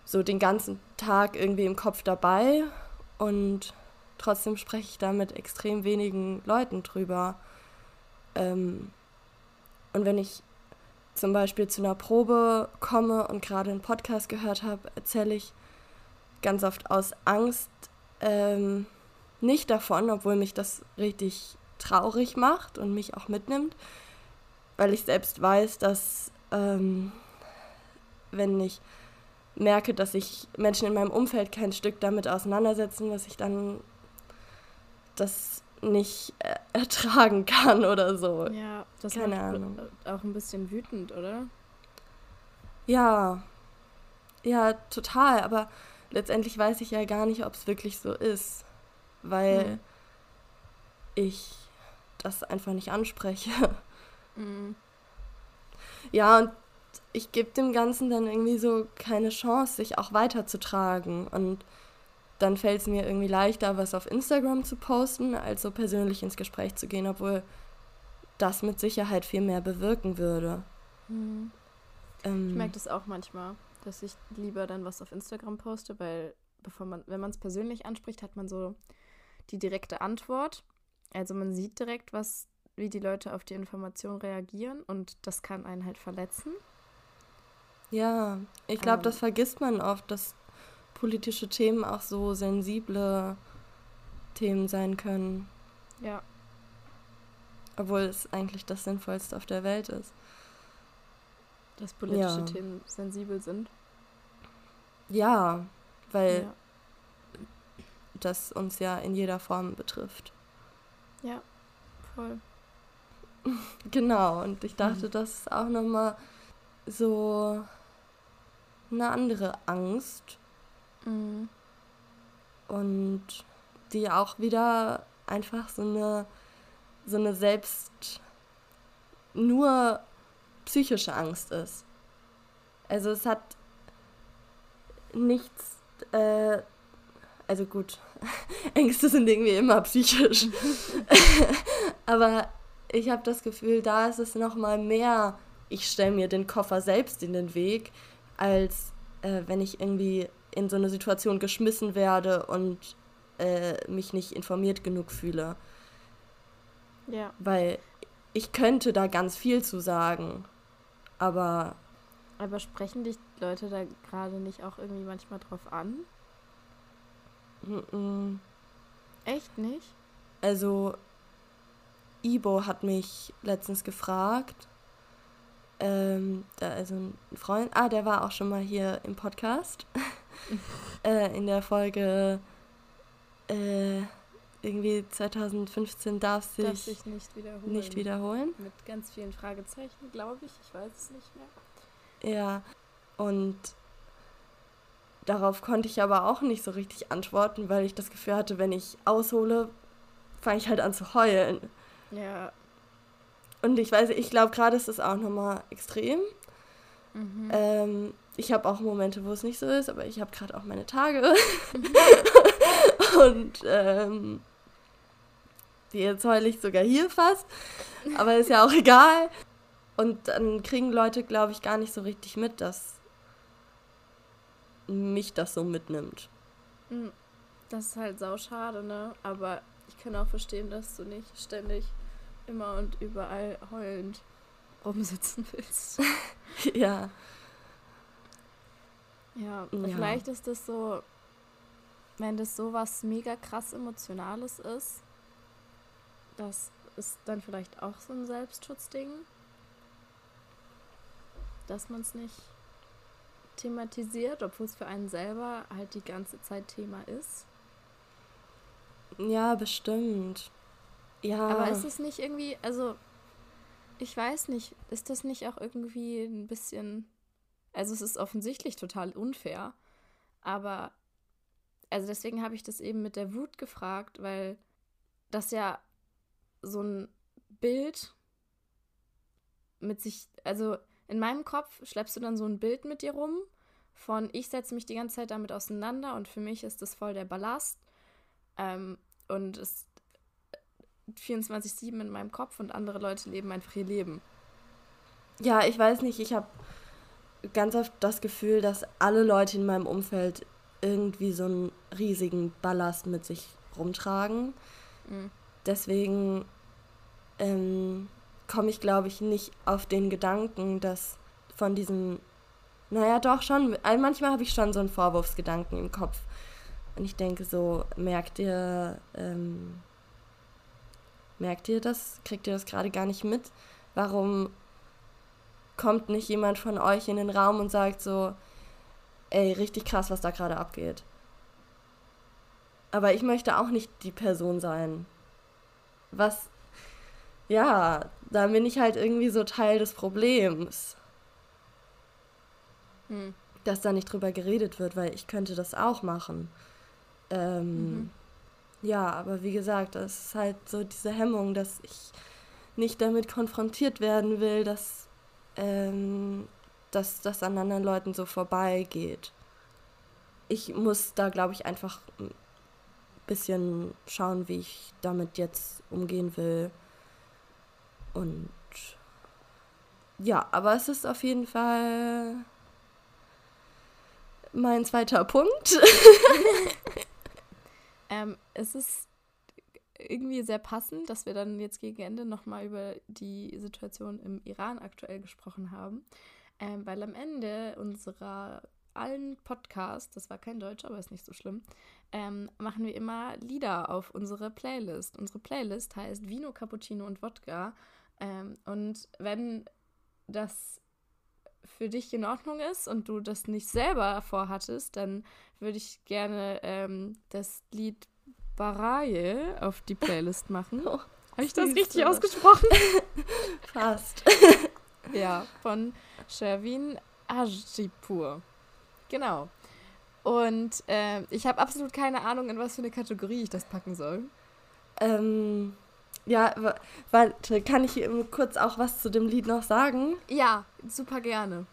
so den ganzen Tag irgendwie im Kopf dabei und trotzdem spreche ich da mit extrem wenigen Leuten drüber. Ähm, und wenn ich zum Beispiel zu einer Probe komme und gerade einen Podcast gehört habe, erzähle ich ganz oft aus Angst ähm, nicht davon, obwohl mich das richtig traurig macht und mich auch mitnimmt, weil ich selbst weiß, dass ähm, wenn ich merke, dass sich Menschen in meinem Umfeld kein Stück damit auseinandersetzen, dass ich dann das nicht äh, ertragen kann oder so. Ja, das Keine macht Ahnung. auch ein bisschen wütend, oder? Ja. Ja, total. Aber letztendlich weiß ich ja gar nicht, ob es wirklich so ist. Weil hm. ich das einfach nicht anspreche. Mhm. Ja, und ich gebe dem Ganzen dann irgendwie so keine Chance, sich auch weiterzutragen. Und dann fällt es mir irgendwie leichter, was auf Instagram zu posten, als so persönlich ins Gespräch zu gehen, obwohl das mit Sicherheit viel mehr bewirken würde. Mhm. Ähm, ich merke das auch manchmal, dass ich lieber dann was auf Instagram poste, weil bevor man, wenn man es persönlich anspricht, hat man so die direkte Antwort. Also man sieht direkt, was, wie die Leute auf die Information reagieren und das kann einen halt verletzen. Ja, ich glaube, ähm, das vergisst man oft, dass politische Themen auch so sensible Themen sein können. Ja. Obwohl es eigentlich das Sinnvollste auf der Welt ist. Dass politische ja. Themen sensibel sind. Ja, weil ja. das uns ja in jeder Form betrifft. Ja, voll. Genau, und ich dachte, mhm. das ist auch nochmal so eine andere Angst. Mhm. Und die auch wieder einfach so eine, so eine selbst nur psychische Angst ist. Also es hat nichts, äh, also gut, Ängste sind irgendwie immer psychisch. Aber ich habe das Gefühl, da ist es nochmal mehr, ich stelle mir den Koffer selbst in den Weg, als äh, wenn ich irgendwie in so eine Situation geschmissen werde und äh, mich nicht informiert genug fühle. Ja. Weil ich könnte da ganz viel zu sagen, aber. Aber sprechen dich Leute da gerade nicht auch irgendwie manchmal drauf an? Mm. Echt nicht? Also, Ibo hat mich letztens gefragt, ähm, da, also ein Freund, ah, der war auch schon mal hier im Podcast. äh, in der Folge äh, irgendwie 2015 darf sich, darf sich nicht, wiederholen. nicht wiederholen. Mit ganz vielen Fragezeichen, glaube ich. Ich weiß es nicht mehr. Ja, und darauf konnte ich aber auch nicht so richtig antworten, weil ich das Gefühl hatte, wenn ich aushole, fange ich halt an zu heulen. Ja, und ich weiß, ich glaube, gerade ist es auch nochmal extrem. Mhm. Ähm, ich habe auch Momente, wo es nicht so ist, aber ich habe gerade auch meine Tage. Mhm. und ähm, jetzt heule ich sogar hier fast. Aber ist ja auch egal. Und dann kriegen Leute, glaube ich, gar nicht so richtig mit, dass mich das so mitnimmt. Hm. Das ist halt sauschade, ne? Aber ich kann auch verstehen, dass du nicht ständig immer und überall heulend rumsitzen willst. ja. ja. Ja, vielleicht ist das so, wenn das so was mega krass Emotionales ist, das ist dann vielleicht auch so ein Selbstschutzding, dass man es nicht thematisiert, obwohl es für einen selber halt die ganze Zeit Thema ist. Ja, bestimmt. Ja. Aber ist es nicht irgendwie, also ich weiß nicht, ist das nicht auch irgendwie ein bisschen, also es ist offensichtlich total unfair, aber also deswegen habe ich das eben mit der Wut gefragt, weil das ja so ein Bild mit sich, also in meinem Kopf schleppst du dann so ein Bild mit dir rum von ich setze mich die ganze Zeit damit auseinander und für mich ist das voll der Ballast ähm, und es 24-7 in meinem Kopf und andere Leute leben einfach ihr Leben. Ja, ich weiß nicht, ich habe ganz oft das Gefühl, dass alle Leute in meinem Umfeld irgendwie so einen riesigen Ballast mit sich rumtragen. Mhm. Deswegen ähm, komme ich, glaube ich, nicht auf den Gedanken, dass von diesem, naja, doch schon, manchmal habe ich schon so einen Vorwurfsgedanken im Kopf. Und ich denke so, merkt ihr, ähm, Merkt ihr das? Kriegt ihr das gerade gar nicht mit? Warum kommt nicht jemand von euch in den Raum und sagt so, ey, richtig krass, was da gerade abgeht. Aber ich möchte auch nicht die Person sein. Was, ja, da bin ich halt irgendwie so Teil des Problems. Hm. Dass da nicht drüber geredet wird, weil ich könnte das auch machen. Ähm, mhm. Ja, aber wie gesagt, das ist halt so diese Hemmung, dass ich nicht damit konfrontiert werden will, dass, ähm, dass das an anderen Leuten so vorbeigeht. Ich muss da, glaube ich, einfach ein bisschen schauen, wie ich damit jetzt umgehen will. Und ja, aber es ist auf jeden Fall mein zweiter Punkt. ähm, es ist irgendwie sehr passend, dass wir dann jetzt gegen Ende nochmal über die Situation im Iran aktuell gesprochen haben. Ähm, weil am Ende unserer allen Podcasts, das war kein Deutsch, aber ist nicht so schlimm, ähm, machen wir immer Lieder auf unsere Playlist. Unsere Playlist heißt Vino, Cappuccino und Wodka. Ähm, und wenn das für dich in Ordnung ist und du das nicht selber vorhattest, dann würde ich gerne ähm, das Lied Baraye auf die Playlist machen. Oh, Habe ich das richtig ausgesprochen? Fast. ja, von Sherwin Ajipur. Genau. Und äh, ich habe absolut keine Ahnung, in was für eine Kategorie ich das packen soll. Ähm, ja, warte, kann ich kurz auch was zu dem Lied noch sagen? Ja, super gerne.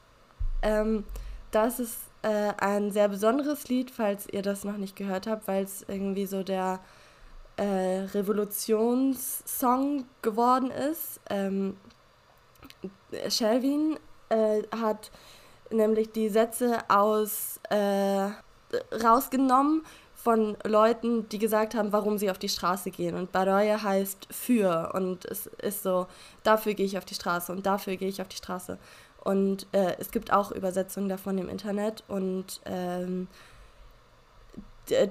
Ähm, das ist äh, ein sehr besonderes Lied, falls ihr das noch nicht gehört habt, weil es irgendwie so der äh, Revolutionssong geworden ist. Ähm, Shelvin äh, hat nämlich die Sätze aus äh, rausgenommen von Leuten, die gesagt haben, warum sie auf die Straße gehen. Und Baroya heißt für und es ist so, dafür gehe ich auf die Straße und dafür gehe ich auf die Straße. Und äh, es gibt auch Übersetzungen davon im Internet und ähm,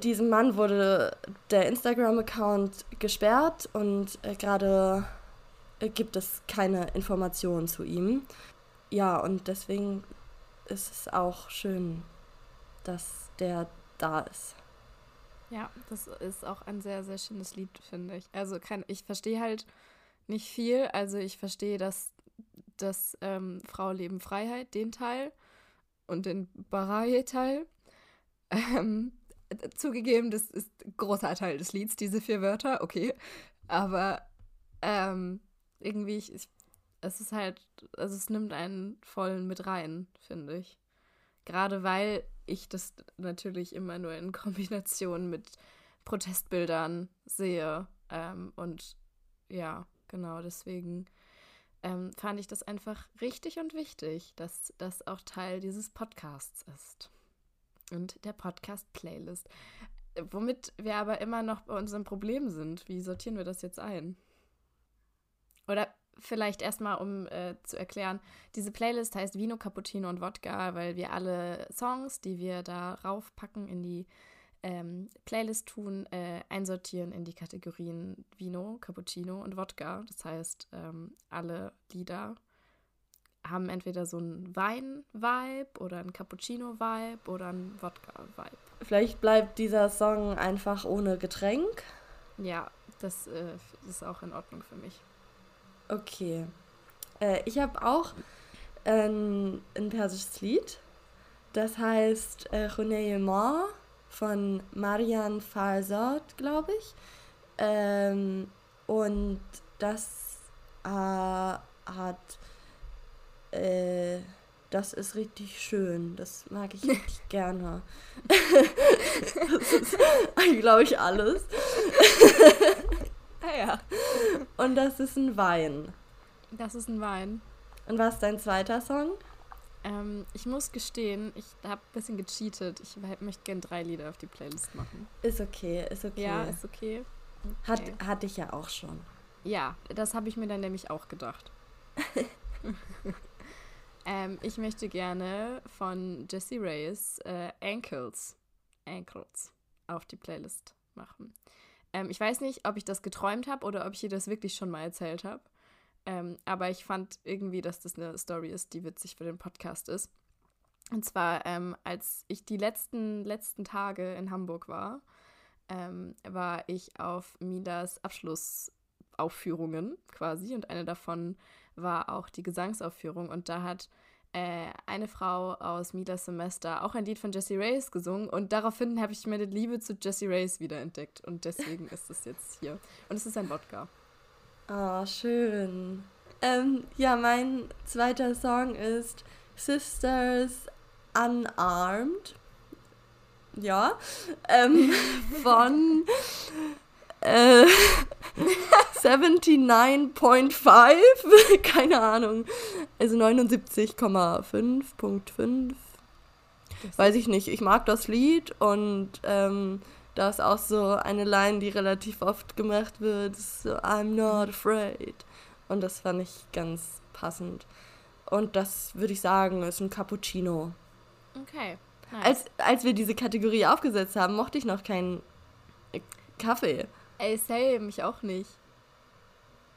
diesem Mann wurde der Instagram-Account gesperrt und äh, gerade äh, gibt es keine Informationen zu ihm. Ja, und deswegen ist es auch schön, dass der da ist. Ja, das ist auch ein sehr, sehr schönes Lied, finde ich. Also kann, ich verstehe halt nicht viel. Also ich verstehe, dass das ähm, Frau Leben Freiheit, den Teil und den Baraye-Teil. Ähm, zugegeben, das ist ein großer Teil des Lieds, diese vier Wörter, okay. Aber ähm, irgendwie, ich, ich, es ist halt, also es nimmt einen vollen mit rein, finde ich. Gerade weil ich das natürlich immer nur in Kombination mit Protestbildern sehe. Ähm, und ja, genau, deswegen ähm, fand ich das einfach richtig und wichtig, dass das auch Teil dieses Podcasts ist. Und der Podcast-Playlist. Womit wir aber immer noch bei unserem Problem sind. Wie sortieren wir das jetzt ein? Oder vielleicht erstmal, um äh, zu erklären, diese Playlist heißt Vino, Cappuccino und Wodka, weil wir alle Songs, die wir da raufpacken in die ähm, Playlist tun, äh, einsortieren in die Kategorien Vino, Cappuccino und Wodka. Das heißt, ähm, alle Lieder haben entweder so einen Wein-Vibe oder einen Cappuccino-Vibe oder einen Wodka-Vibe. Vielleicht bleibt dieser Song einfach ohne Getränk. Ja, das äh, ist auch in Ordnung für mich. Okay. Äh, ich habe auch ein, ein persisches Lied. Das heißt äh, von Marian Farsad, glaube ich. Ähm, und das äh, hat. Äh, das ist richtig schön. Das mag ich richtig gerne. das ist, glaube ich, alles. Ah ja. Und das ist ein Wein. Das ist ein Wein. Und was ist dein zweiter Song? Ähm, ich muss gestehen, ich habe ein bisschen gecheatet. Ich möchte gerne drei Lieder auf die Playlist machen. Ist okay, ist okay. Ja, ist okay. okay. Hat, hatte ich ja auch schon. Ja, das habe ich mir dann nämlich auch gedacht. ähm, ich möchte gerne von Jesse Reyes äh, Ankles, Ankles auf die Playlist machen. Ähm, ich weiß nicht, ob ich das geträumt habe oder ob ich ihr das wirklich schon mal erzählt habe. Ähm, aber ich fand irgendwie, dass das eine Story ist, die witzig für den Podcast ist. Und zwar, ähm, als ich die letzten, letzten Tage in Hamburg war, ähm, war ich auf Midas Abschlussaufführungen quasi und eine davon war auch die Gesangsaufführung und da hat äh, eine Frau aus Midas Semester auch ein Lied von Jessie Reyes gesungen und daraufhin habe ich meine Liebe zu Jessie Reyes wiederentdeckt und deswegen ist es jetzt hier. Und es ist ein Wodka. Ah, oh, schön. Ähm, ja, mein zweiter Song ist Sisters Unarmed. Ja. Ähm, von äh, 79.5. Keine Ahnung. Also 79,5.5. Weiß ich nicht. Ich mag das Lied und ähm, da ist auch so eine Line, die relativ oft gemacht wird. So, I'm not afraid. Und das fand ich ganz passend. Und das würde ich sagen, ist ein Cappuccino. Okay. Nice. Als, als wir diese Kategorie aufgesetzt haben, mochte ich noch keinen Kaffee. Ey, same, ich auch nicht.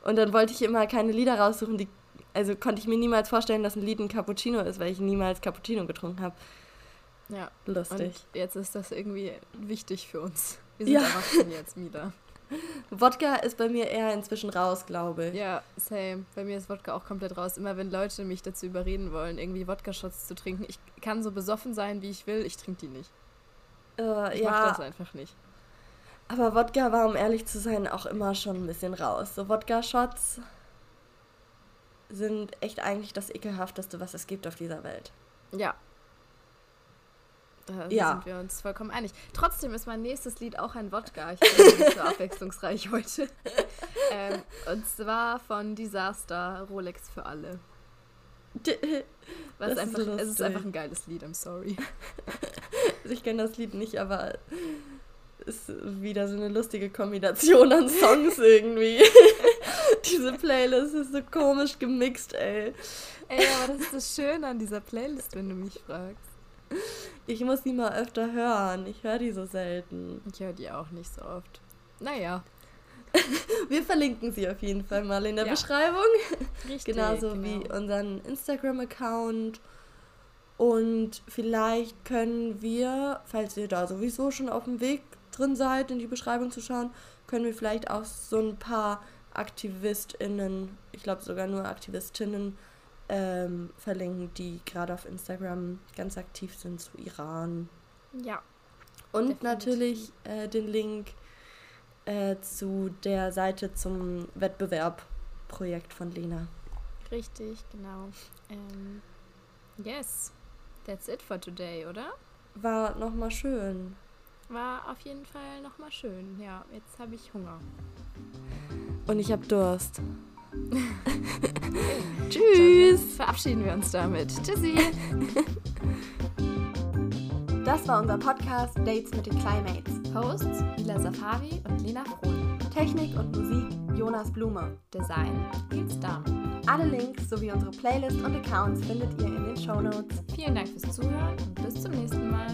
Und dann wollte ich immer keine Lieder raussuchen, die. Also konnte ich mir niemals vorstellen, dass ein Lied ein Cappuccino ist, weil ich niemals Cappuccino getrunken habe. Ja. Lustig. Und jetzt ist das irgendwie wichtig für uns. Wir sind ja. erwachsen jetzt wieder. Wodka ist bei mir eher inzwischen raus, glaube ich. Ja, same. Bei mir ist Wodka auch komplett raus. Immer wenn Leute mich dazu überreden wollen, irgendwie Wodka-Shots zu trinken, ich kann so besoffen sein, wie ich will, ich trinke die nicht. Äh, ich ja. mach das einfach nicht. Aber Wodka war, um ehrlich zu sein, auch immer schon ein bisschen raus. So Wodka-Shots sind echt eigentlich das ekelhafteste, was es gibt auf dieser Welt. Ja, da ja. sind wir uns vollkommen einig. Trotzdem ist mein nächstes Lied auch ein Wodka. Ich bin nicht so abwechslungsreich heute. ähm, und zwar von Disaster Rolex für alle. Was einfach, ist es ist einfach ein geiles Lied, I'm sorry. Also ich kenne das Lied nicht, aber ist wieder so eine lustige Kombination an Songs irgendwie. Diese Playlist ist so komisch gemixt, ey. Ey, aber das ist das Schöne an dieser Playlist, wenn du mich fragst. Ich muss die mal öfter hören. Ich höre die so selten. Ich höre die auch nicht so oft. Naja. Wir verlinken sie auf jeden Fall mal in der ja. Beschreibung. Richtig. Genauso genau. wie unseren Instagram-Account. Und vielleicht können wir, falls ihr da sowieso schon auf dem Weg drin seid, in die Beschreibung zu schauen, können wir vielleicht auch so ein paar AktivistInnen, ich glaube sogar nur AktivistInnen, ähm, verlinken, die gerade auf Instagram ganz aktiv sind zu Iran. Ja. Und definitiv. natürlich äh, den Link äh, zu der Seite zum Wettbewerbprojekt von Lena. Richtig, genau. Ähm, yes, that's it for today, oder? War nochmal schön. War auf jeden Fall nochmal schön. Ja, jetzt habe ich Hunger. Und ich habe Durst. Tschüss. Dann verabschieden wir uns damit. Tschüssi. Das war unser Podcast Dates mit den Climates. Hosts Ila Safari und Lena Frohn. Technik und Musik Jonas Blume. Design Nils Dahm. Alle Links sowie unsere Playlist und Accounts findet ihr in den Show Notes. Vielen Dank fürs Zuhören und bis zum nächsten Mal.